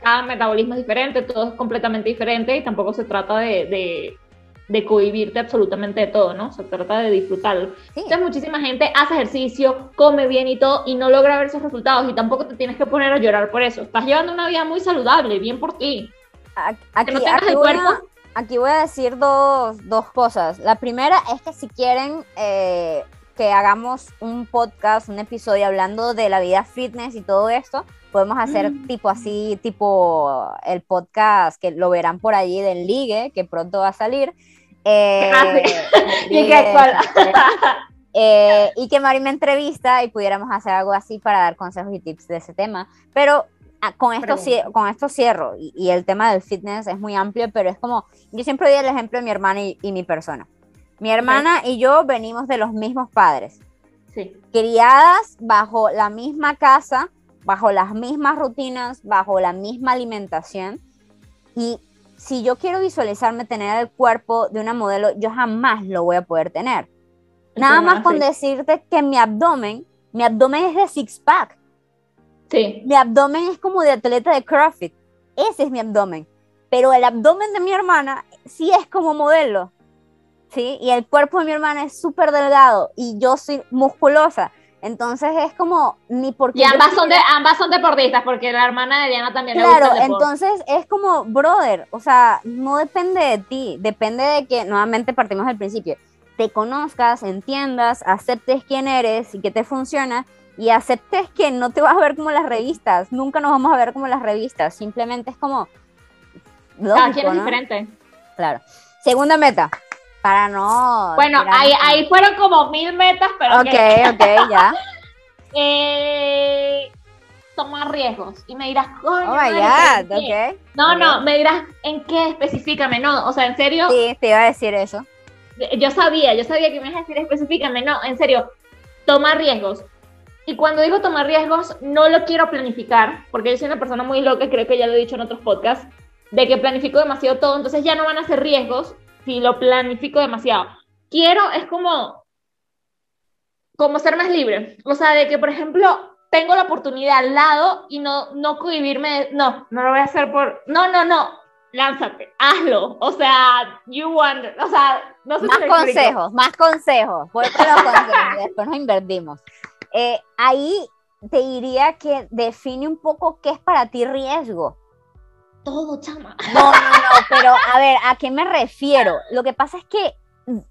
cada metabolismo es diferente, todo es completamente diferente y tampoco se trata de, de, de cohibirte absolutamente de todo, ¿no? Se trata de disfrutarlo. Sí. Entonces muchísima gente hace ejercicio, come bien y todo y no logra ver esos resultados y tampoco te tienes que poner a llorar por eso. Estás llevando una vida muy saludable, bien por ti. Aquí, no tengas aquí el voy a, cuerpo. aquí voy a decir dos, dos cosas. La primera es que si quieren eh, que hagamos un podcast, un episodio hablando de la vida fitness y todo esto, podemos hacer Mm. tipo así, tipo el podcast que lo verán por allí del Ligue, que pronto va a salir. Eh, Ah. Ligue, eh, y que Mari me entrevista y pudiéramos hacer algo así para dar consejos y tips de ese tema. Pero ah, con, esto, con esto cierro y, y el tema del fitness es muy amplio, pero es como, yo siempre doy el ejemplo de mi hermana y, y mi persona. Mi hermana y yo venimos de los mismos padres, Sí, criadas bajo la misma casa, bajo las mismas rutinas, bajo la misma alimentación. Y si yo quiero visualizarme tener el cuerpo de una modelo, yo jamás lo voy a poder tener. Nada más con decirte que mi abdomen, mi abdomen es de six pack. Sí, Mi abdomen es como de atleta de CrossFit. Ese es mi abdomen. Pero el abdomen de mi hermana sí es como modelo. ¿Sí? Y el cuerpo de mi hermana es súper delgado y yo soy musculosa. Entonces es como ni porque y ambas son, de, ambas son deportistas porque la hermana de Diana también le gusta Claro, el entonces es como, brother, o sea, no depende de ti, depende de que, nuevamente partimos del principio, te conozcas, entiendas, aceptes quién eres y que te funciona y aceptes que no te vas a ver como las revistas, nunca nos vamos a ver como las revistas, simplemente es como... Cada lógico, quien es ¿no? diferente. Claro. Segunda meta, para no... Bueno, ahí, fueron como mil metas, pero Ok, que- ok, ya. eh, tomar riesgos. Y me dirás, coño, Oh my God. No, no, me dirás, ¿en qué específicame? No, o sea, en serio, Sí, te iba a decir eso. yo sabía, yo sabía que me ibas a decir específicame. No, en serio, tomar riesgos. Y cuando digo tomar riesgos, no lo quiero planificar, porque yo soy una persona muy loca, creo que ya lo he dicho en otros podcasts, de que planifico demasiado todo, entonces ya no van a ser riesgos si lo planifico demasiado. Quiero, es como, como ser más libre. O sea, de que, por ejemplo, tengo la oportunidad al lado y no, no cohibirme, no, no lo voy a hacer por, no, no, no, lánzate, hazlo. O sea, you wonder, o sea, no sé Más si consejos, más consejos. Voy los consejos después nos invertimos. Eh, ahí te diría que define un poco qué es para ti riesgo. Todo, chama. No, no, no, pero a ver, ¿a qué me refiero? Lo que pasa es que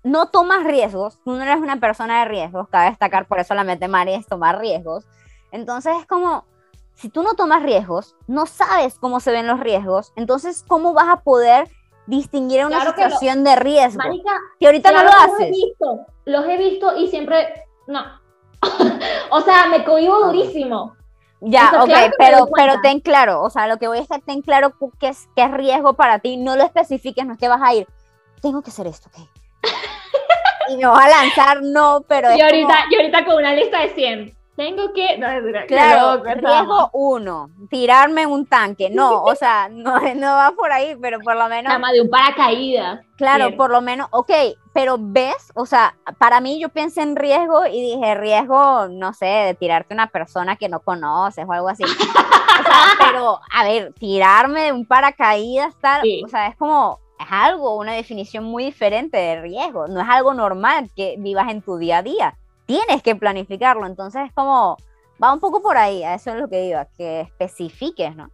no tomas riesgos, tú no eres una persona de riesgos, cabe destacar, por eso la mete Mari es tomar riesgos. Entonces es como, si tú no tomas riesgos, no sabes cómo se ven los riesgos, entonces ¿cómo vas a poder distinguir una Claro que lo- situación de riesgo? Marica, Si ahorita no claro lo que Los he haces. visto, los he visto y siempre, no. o sea, me cohibo durísimo. Ya, O sea, ok, claro pero, pero ten claro, o sea, lo que voy a estar, ten claro qué es, qué es riesgo para ti, no lo especifiques, no es que vas a ir, tengo que hacer esto, ok. y me voy a lanzar, no, pero Y ahorita, como- y ahorita con una lista de 100. Tengo que. No, claro, loco, riesgo uno, tirarme en un tanque, no, o sea, no, no va por ahí, pero por lo menos, Chama, de un paracaídas. claro, bien. por lo menos, ok, pero ves, o sea, para mí yo pensé en riesgo y dije, riesgo, no sé, de tirarte a una persona que no conoces o algo así. O sea, pero, a ver, tirarme de un paracaídas, tal, Sí. o sea, es como, es algo, una definición muy diferente de riesgo, no es algo normal que vivas en tu día a día, tienes que planificarlo, entonces es como, va un poco por ahí, a eso es lo que digo, que especifiques, ¿no?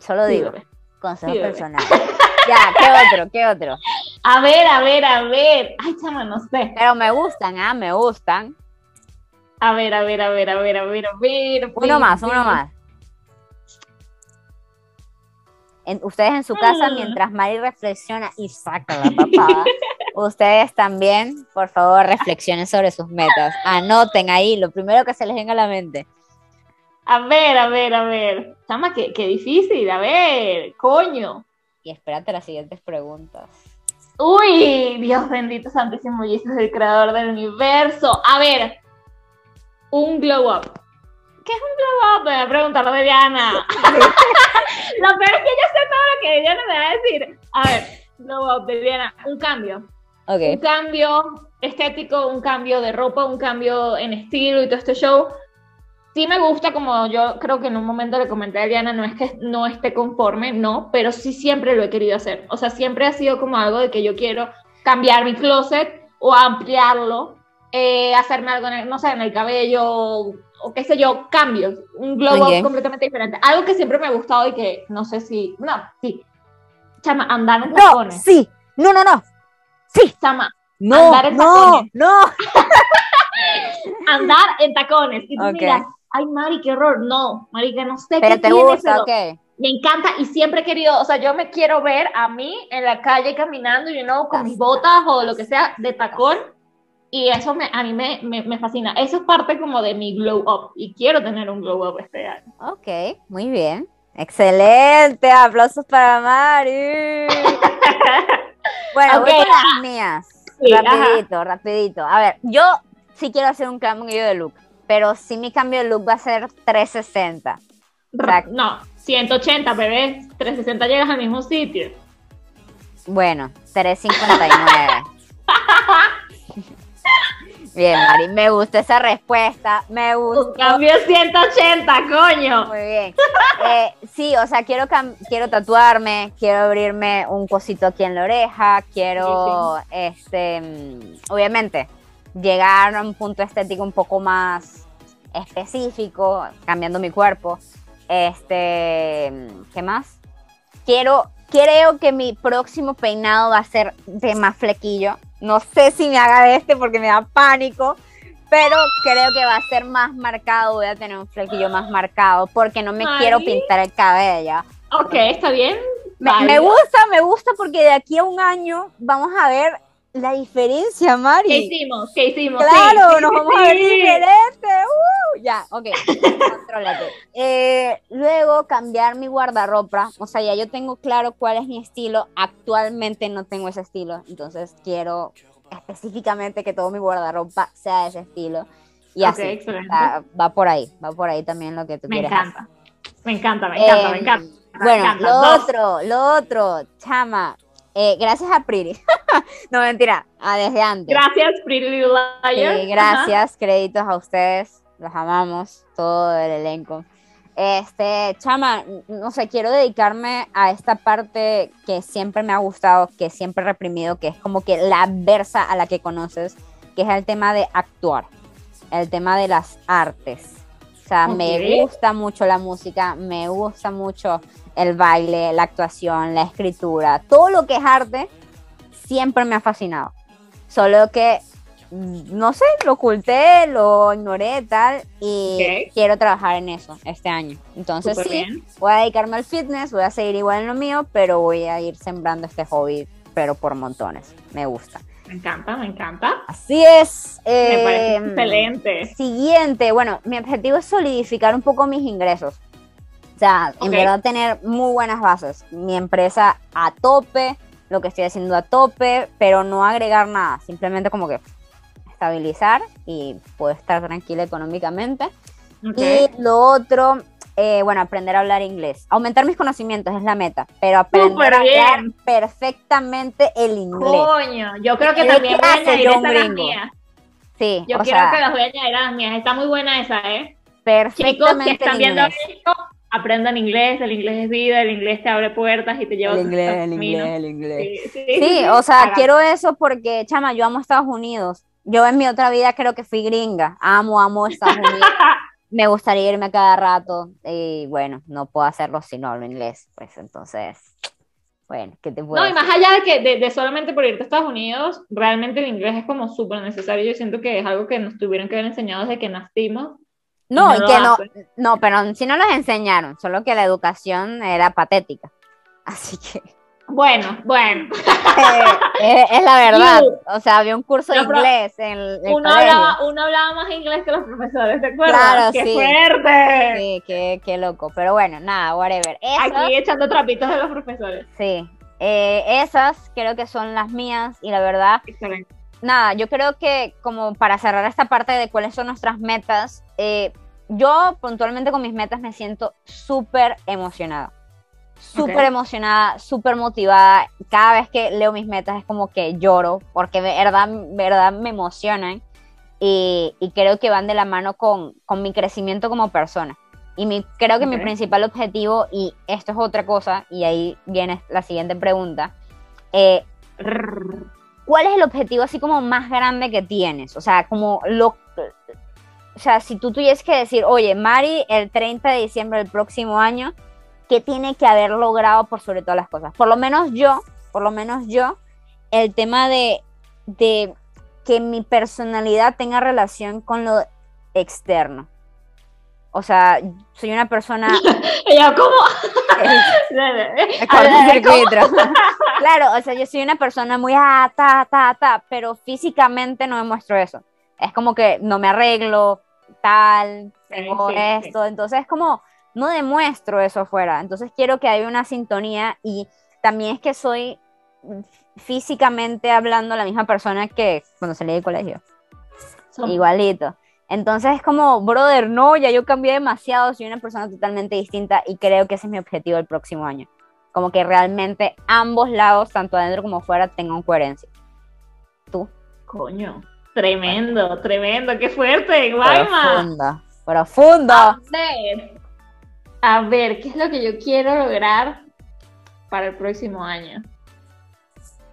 Solo digo, consejos Sí, bebé. personales. Ya, ¿qué otro? ¿Qué otro? A ver, a ver, a ver. Ay, chama, no sé. Pero me gustan, ah, me gustan. A ver, a ver, a ver, a ver, a ver, a ver. Uno más, uno más. En- ustedes en su casa, mientras Mari reflexiona y saca la papada, ustedes también, por favor, reflexionen sobre sus metas. Anoten ahí lo primero que se les venga a la mente. A ver, a ver, a ver. Chama, qué, qué difícil. A ver, coño. Y espérate las siguientes preguntas. Uy, Dios bendito, santísimo Jesús, el creador del universo. A ver, un glow up. ¿Qué es un glow up? Me voy a preguntar de Diana. lo peor es que yo sé todo lo que Diana me va a decir. A ver, glow up de Diana, un cambio. Un Ok. cambio estético, un cambio de ropa, un cambio en estilo y todo este show. Sí me gusta, como yo creo que en un momento le comenté a Diana, no es que no esté conforme, no, pero sí siempre lo he querido hacer. O sea, siempre ha sido como algo de que yo quiero cambiar mi closet o ampliarlo, eh, hacerme algo, en el- no sé, en el cabello o, qué sé yo, cambios, un glow Ok. up completamente diferente. Algo que siempre me ha gustado y que no sé si, no, sí. Chama, andar en No, tacones. sí. No, no, no. Sí. Chama, No, Andar en no, tacones. no. andar en tacones. Y tú Ok. miras, ay, Mari, qué horror. No, marica, no sé Pero qué te gusta, ese- ok. Me encanta y siempre he querido, o sea, yo me quiero ver a mí en la calle caminando, you know, con mis botas o lo que sea de tacón. Y eso me, a mí me, me, me fascina. Eso es parte como de mi glow up. Y quiero tener un glow up este año. Ok, muy bien. Excelente, aplausos para Mari. Bueno, voy Ok, con las mías. Sí, rapidito, rapidito. A ver, yo sí quiero hacer un cambio de look, pero sí mi cambio de look va a ser 360. Exacto. No, 180, bebé. 360 llegas al mismo sitio. Bueno, 359. Bien, Mari, me gusta esa respuesta, me gusta. cambio 180, coño. Muy bien. Eh, sí, o sea, quiero, quiero tatuarme, quiero abrirme un cosito aquí en la oreja, quiero, este, obviamente, llegar a un punto estético un poco más específico, cambiando mi cuerpo. Este, ¿qué más? Quiero, creo que mi próximo peinado va a ser de más flequillo. No sé si me haga de este porque me da pánico, pero creo que va a ser más marcado, voy a tener un flequillo más marcado porque no me Ay. quiero pintar el cabello. Ok, está bien. Me, gusta, me gusta porque de aquí a un año vamos a ver la diferencia, Mari. ¿Qué hicimos? ¿Qué hicimos? Claro, Sí, sí, nos vamos a ver diferente. ¡uh! ya, ok. Contrólate. Eh, luego cambiar mi guardarropa. O sea, ya yo tengo claro cuál es mi estilo. Actualmente no tengo ese estilo. Entonces quiero específicamente que todo mi guardarropa sea de ese estilo. Y Ok, así. excelente. o sea, va por ahí. Va por ahí también lo que tú Me quieres encanta. Me encanta, me encanta, Eh, me encanta. Me bueno, encanta. lo Dos. otro, lo otro, chama, eh, gracias a Pretty. no, mentira, a desde antes. Gracias, Pretty Little Liars. Sí, gracias, créditos a ustedes, los amamos, todo el elenco. Este, chama, no sé, quiero dedicarme a esta parte que siempre me ha gustado, que siempre he reprimido, que es como que la adversa a la que conoces, que es el tema de actuar, el tema de las artes. Sea, me gusta mucho la música, me gusta mucho el baile, la actuación, la escritura, todo lo que es arte siempre me ha fascinado. Solo que, mm, no sé, lo oculté, lo ignoré tal y quiero trabajar en eso este año. Entonces sí, bien. voy a dedicarme al fitness, voy a seguir igual en lo mío, pero voy a ir sembrando este hobby, pero por montones. Me gusta. Me encanta, me encanta. Así es. Me parece em, excelente. Siguiente, bueno, mi objetivo es solidificar un poco mis ingresos. O sea, en verdad tener muy buenas bases. Mi empresa a tope, lo que estoy haciendo a tope, pero no agregar nada. Simplemente como que estabilizar y puedo estar tranquila económicamente. Y lo otro, eh, bueno, aprender a hablar inglés. Aumentar mis conocimientos es la meta, pero aprender Súper a hablar perfectamente el inglés. Coño, yo creo que ¿Qué también voy a añadir yo, esa a las mías. Sí, Yo o creo sea, que las voy a añadir a las mías. Está muy buena esa, ¿eh? Chicos que perfectamente están viendo esto, aprendan inglés. El inglés es vida, el inglés te abre puertas y te lleva a El inglés, el inglés, el inglés. Sí, sí, Sí, o sea, Hagan. quiero eso porque, chama, yo amo Estados Unidos. Yo en mi otra vida creo que fui gringa. Amo, amo Estados Unidos. Me gustaría irme cada rato y bueno, no puedo hacerlo si no hablo inglés. Pues entonces, Bueno, ¿qué te puedo No, y decir? más allá de que de, de solamente por irte a Estados Unidos, realmente el inglés es como súper necesario. Yo siento que es algo que nos tuvieron que haber enseñado desde que nacimos. No, no y que no, hacen. no, pero sí no nos enseñaron, solo que la educación era patética. Así que Bueno, bueno. eh, es, es la verdad. O sea, había un curso de inglés en el, Uno hablaba, uno hablaba más inglés que los profesores, ¿te acuerdas? Claro, ¡Qué sí. fuerte! Sí, qué, qué loco. Pero bueno, nada, whatever. Esas, Aquí echando trapitos de los profesores. sí. Eh, esas creo que son las mías y la verdad, Excelente. nada, yo creo que como para cerrar esta parte de cuáles son nuestras metas, eh, yo puntualmente con mis metas me siento súper emocionada. Súper emocionada, súper motivada. Cada vez que leo mis metas es como que lloro porque de verdad, verdad me emocionan y, y creo que van de la mano con, con mi crecimiento como persona. Y mi, creo que mi principal objetivo, y esto es otra cosa, y ahí viene la siguiente pregunta, eh, ¿cuál es el objetivo así como más grande que tienes? O sea, como lo... O sea, si tú tuvieses que decir, oye, Mari, el 30 de diciembre del próximo año, ¿qué tiene que haber logrado por sobre todas las cosas? Por lo menos yo, por lo menos yo, el tema de, de que mi personalidad tenga relación con lo externo. O sea, soy una persona... Ella, ¿cómo? Me claro, o sea, yo soy una persona muy ah, ta, ta, ta, pero físicamente no demuestro eso. Es como que no me arreglo, tal, tengo sí, sí. esto, entonces es como, no demuestro eso afuera. Entonces quiero que haya una sintonía y también es que soy físicamente hablando la misma persona que cuando salí del colegio. Igualito. Entonces es como, brother, no, ya yo cambié demasiado, soy una persona totalmente distinta y creo que ese es mi objetivo el próximo año. Como que realmente ambos lados, tanto adentro como afuera, tengan coherencia. ¿Tú? Coño. Tremendo, tremendo, qué fuerte, Guayma. Profundo. Profundo. A ver, ¿qué es lo que yo quiero lograr para el próximo año?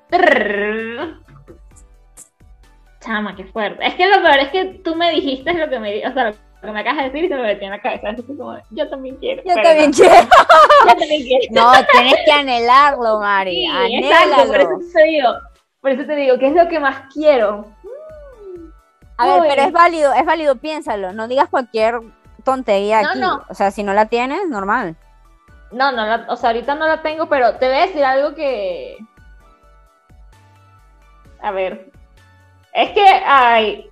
Trrr. Chama, qué fuerte. Es que lo peor es que tú me dijiste lo que me o sea, lo que me acabas de decir y se me metió en la cabeza. Entonces, como, yo también quiero. Yo también no, quiero. Yo también quiero. No, tienes que anhelarlo, Mari. Sí, exacto, por eso te digo, por eso te digo, ¿qué es lo que más quiero? A ver, pero es válido, es válido, piénsalo. No digas cualquier tontería No, aquí. no. O sea, si no la tienes, normal. No, no, la- o sea, ahorita no la tengo, pero te voy a decir algo que. A ver. Es que, ay.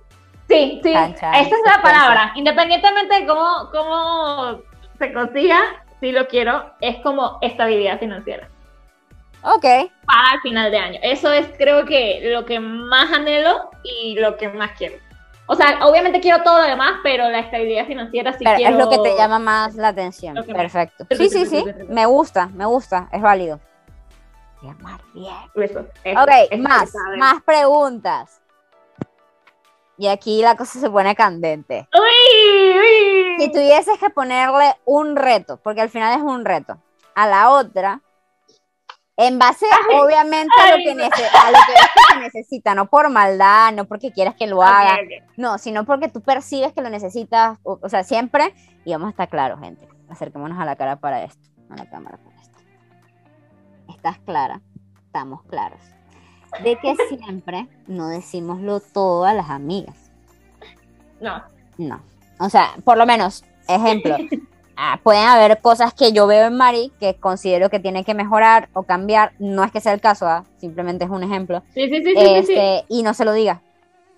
Sí, sí, chan, esta es la palabra. Independientemente de cómo, cómo se consiga, si lo quiero, es como estabilidad financiera Ok. para el final de año. Eso es, creo que, lo que más anhelo y lo que más quiero. O sea, obviamente quiero todo lo demás, pero la estabilidad financiera sí Pero quiero. es lo que te llama más la atención. Me- Perfecto. Sí, sí, sí. Me gusta, me gusta. Es válido. Llamar bien. Eso, eso, Ok, eso, más, más preguntas. Y aquí la cosa se pone candente. Uy, uy. Si tuvieses que ponerle un reto, porque al final es un reto, a la otra, en base obviamente a lo, que no. a lo que se necesita, no por maldad, no porque quieras que lo haga, no, sino porque tú percibes que lo necesitas, o, o sea, siempre, y vamos a estar claros, gente, acerquémonos a la cara para esto, a la cámara para esto. ¿Estás clara? Estamos claros. De que siempre no decimoslo todo a las amigas. No. No. O sea, por lo menos, ejemplo, ah, pueden haber cosas que yo veo en Mari que considero que tiene que mejorar o cambiar. No es que sea el caso, ¿ah? simplemente es un ejemplo. Sí, sí, sí. Este, Y no se lo diga.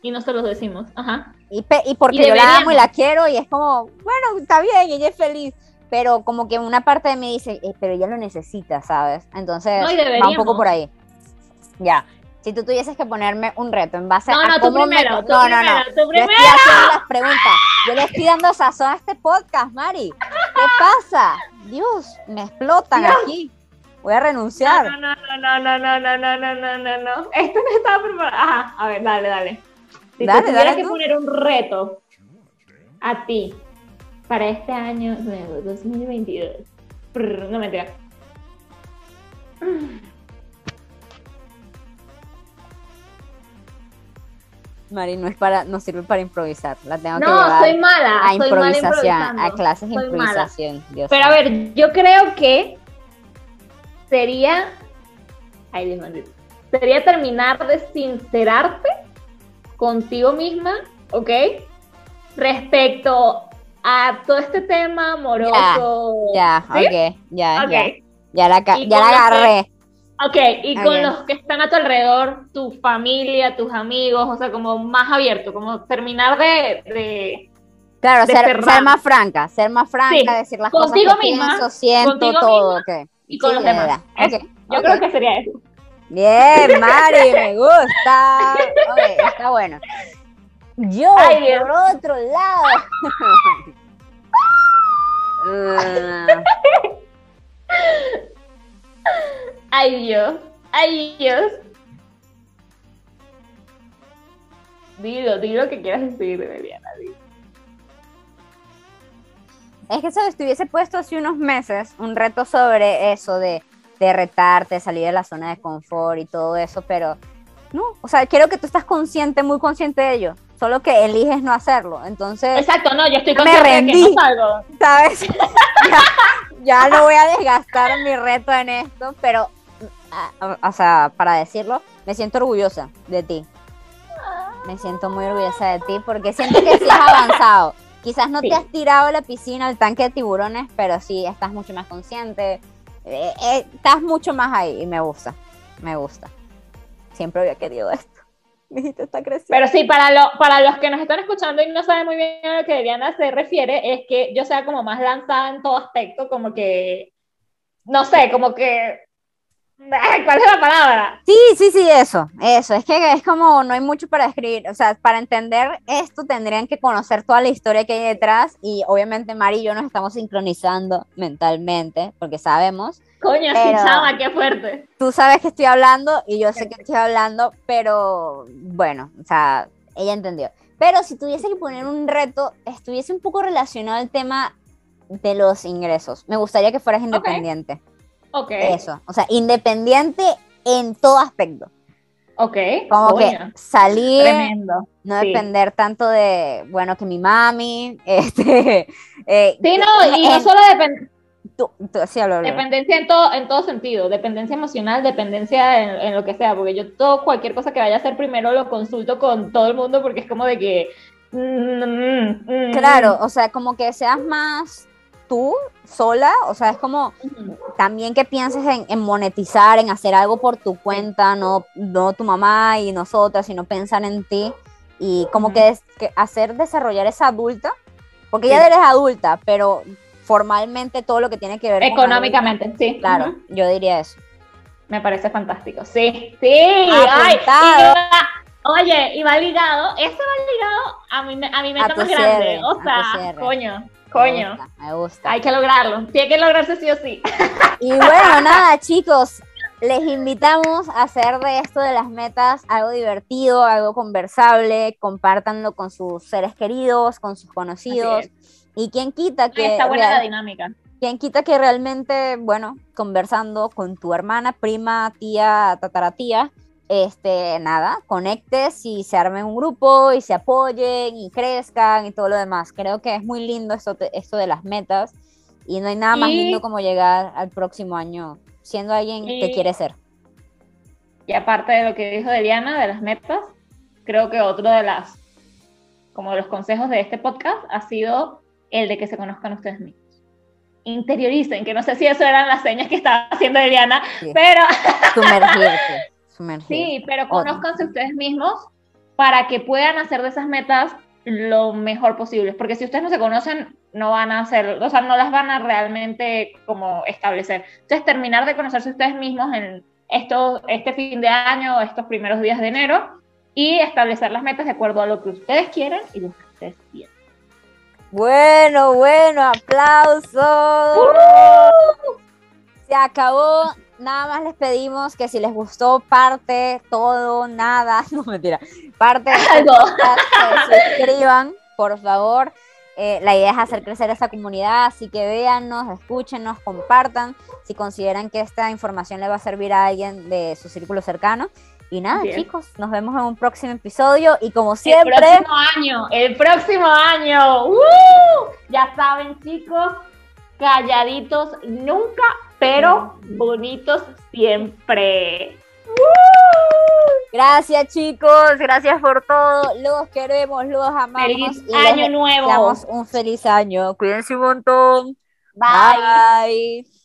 Y no se los decimos. Ajá. Y, pe- y porque Y yo la amo y la quiero y es como, bueno, está bien, ella es feliz. Pero como que una parte de mí dice, "Eh, pero ella lo necesita, ¿sabes? Entonces No, va un poco por ahí. Ya. Si tú tuvieses que ponerme un reto en base No, a no, tú cómo me- primero, tú no, no, no. primero, tú Yo primero. estoy haciendo las preguntas. Yo le estoy dando sazón a este podcast, Mari. ¿Qué pasa? Dios, me explotan Dios. aquí. Voy a renunciar. No, no, no, no, no, no, no, no, no, no, no. Esto no estaba preparado. Ajá, a ver, dale, dale. Si Dale, te tuvieras dale que tú. poner un reto a ti para este año nuevo, 2022. Prr, no mentira. Mari, no es para, no sirve para improvisar. La tengo que No, llevar soy mala. a soy improvisación, a clases de improvisación. Dios Pero a mío. ver, yo creo que sería Ay, Dios bendito. Sería terminar de sincerarte contigo misma, ¿ok? Respecto a todo este tema amoroso. Ya, ¿Sí? ok, ya, ya. Ya la, ya la que- agarré. Ok, y con los que están a tu alrededor, tu familia, tus amigos, o sea, como más abierto, como terminar de, de Claro, de ser, más franca, ser más franca, Sí, decir las contigo cosas que misma, pienso, siento, todo, ok. y con Sí, los demás. ya. Eso. Ok, Yo creo que sería eso. Bien, Mari, me gusta. Ok, está bueno. Yo, Ay, por otro lado. Mm, Ay, Dios. Ay, Dios. Dilo, dilo lo que quieras decir, Eliana. es que sabes, te hubiese puesto hace unos meses un reto sobre eso de, de retarte, salir de la zona de confort y todo eso, pero no, o sea, quiero que tú estás consciente, muy consciente de ello, solo que eliges no hacerlo. Entonces, Exacto, no, yo estoy Me consciente de que rendí. no salgo. ¿sabes? ya, ya no voy a desgastar mi reto en esto, pero, o sea, para decirlo, me siento orgullosa de ti. Me siento muy orgullosa de ti porque siento que sí has avanzado. Quizás no Sí. te has tirado a la piscina, al tanque de tiburones, pero sí estás mucho más consciente. Eh, eh, estás mucho más ahí y me gusta. Me gusta. Siempre había querido esto. Mi hijita está creciendo. Pero sí, para, lo, para los que nos están escuchando y no saben muy bien a lo que Eliana se refiere, es que yo sea como más lanzada en todo aspecto, como que, no sé, como que, ¿cuál es la palabra? Sí, sí, sí, eso, eso. Es que es como no hay mucho para escribir. O sea, para entender esto tendrían que conocer toda la historia que hay detrás y obviamente Mari y yo nos estamos sincronizando mentalmente porque sabemos. Coño, sí, Pero- chama, qué fuerte. Tú sabes que estoy hablando y yo sé que estoy hablando, pero bueno, o sea, ella entendió. Pero si tuviese que poner un reto, estuviese un poco relacionado al tema de los ingresos. Me gustaría que fueras independiente. Ok, Eso, o sea, independiente en todo aspecto. ok, Como que salir, tremendo. no sí. depender tanto de, bueno, que mi mami, este, eh, Sí, no, y no solo depende. tú- tú- sí, hablo, hablo. Dependencia en todo, en todo sentido, dependencia emocional, dependencia en, en lo que sea, porque yo todo, cualquier cosa que vaya a hacer primero lo consulto con todo el mundo porque es como de que... mm, mm, mm, Claro, o sea, como que seas más tú sola, o sea, es como también que pienses en, en monetizar, en hacer algo por tu cuenta, no, no tu mamá y nosotras, sino pensar en ti y como que, que hacer desarrollar esa adulta, porque Sí. ya eres adulta, pero formalmente todo lo que tiene que ver con Económicamente, sí. adulta, claro, yo diría eso. Me parece fantástico. Sí, sí. Ay, oye, y va ligado, eso va ligado a mi, a mi meta más grande. O sea, cierre. Coño, Me gusta, me gusta. Hay que lograrlo. Tiene que lograrse sí o sí. Y bueno, nada, chicos, les invitamos a hacer de esto de las metas algo divertido, algo conversable, compártanlo con sus seres queridos, con sus conocidos. Y quien quita que Está buena la dinámica. quien quita que realmente, bueno, conversando con tu hermana, prima, tía, tataratía, este, nada, conectes y se armen un grupo y se apoyen y crezcan y todo lo demás. Creo que es muy lindo esto, esto de las metas y no hay nada más Y- lindo como llegar al próximo año siendo alguien que quiere ser. Y aparte de lo que dijo Eliana, de las metas, creo que otro de las, como de los consejos de este podcast ha sido el de que se conozcan ustedes mismos. Interioricen, que no sé si eso eran las señas que estaba haciendo Eliana, Sí. pero Sumergirte. Sí, pero Otro. conózcanse ustedes mismos para que puedan hacer de esas metas lo mejor posible, porque si ustedes no se conocen, no van a hacer, o sea, no las van a realmente como establecer. Entonces, terminar de conocerse ustedes mismos en esto, este fin de año, estos primeros días de enero, y establecer las metas de acuerdo a lo que ustedes quieren y lo que ustedes quieren. Bueno, bueno, aplausos. ¡Uh! Se acabó. Nada más les pedimos que si les gustó parte, todo, nada, no mentira, parte este Algo. se suscriban, por favor. Eh, la idea es hacer crecer esta comunidad, así que véannos, escúchenos, compartan si consideran que esta información le va a servir a alguien de su círculo cercano. Y nada, chicos, nos vemos en un próximo episodio y como El siempre, próximo año, el próximo año. ¡Uh! Ya saben, chicos, calladitos nunca, pero bonitos siempre. Gracias chicos, gracias por todo. Los queremos, los amamos. Feliz y año les nuevo. deseamos un feliz año. Cuídense un montón. Bye. Bye.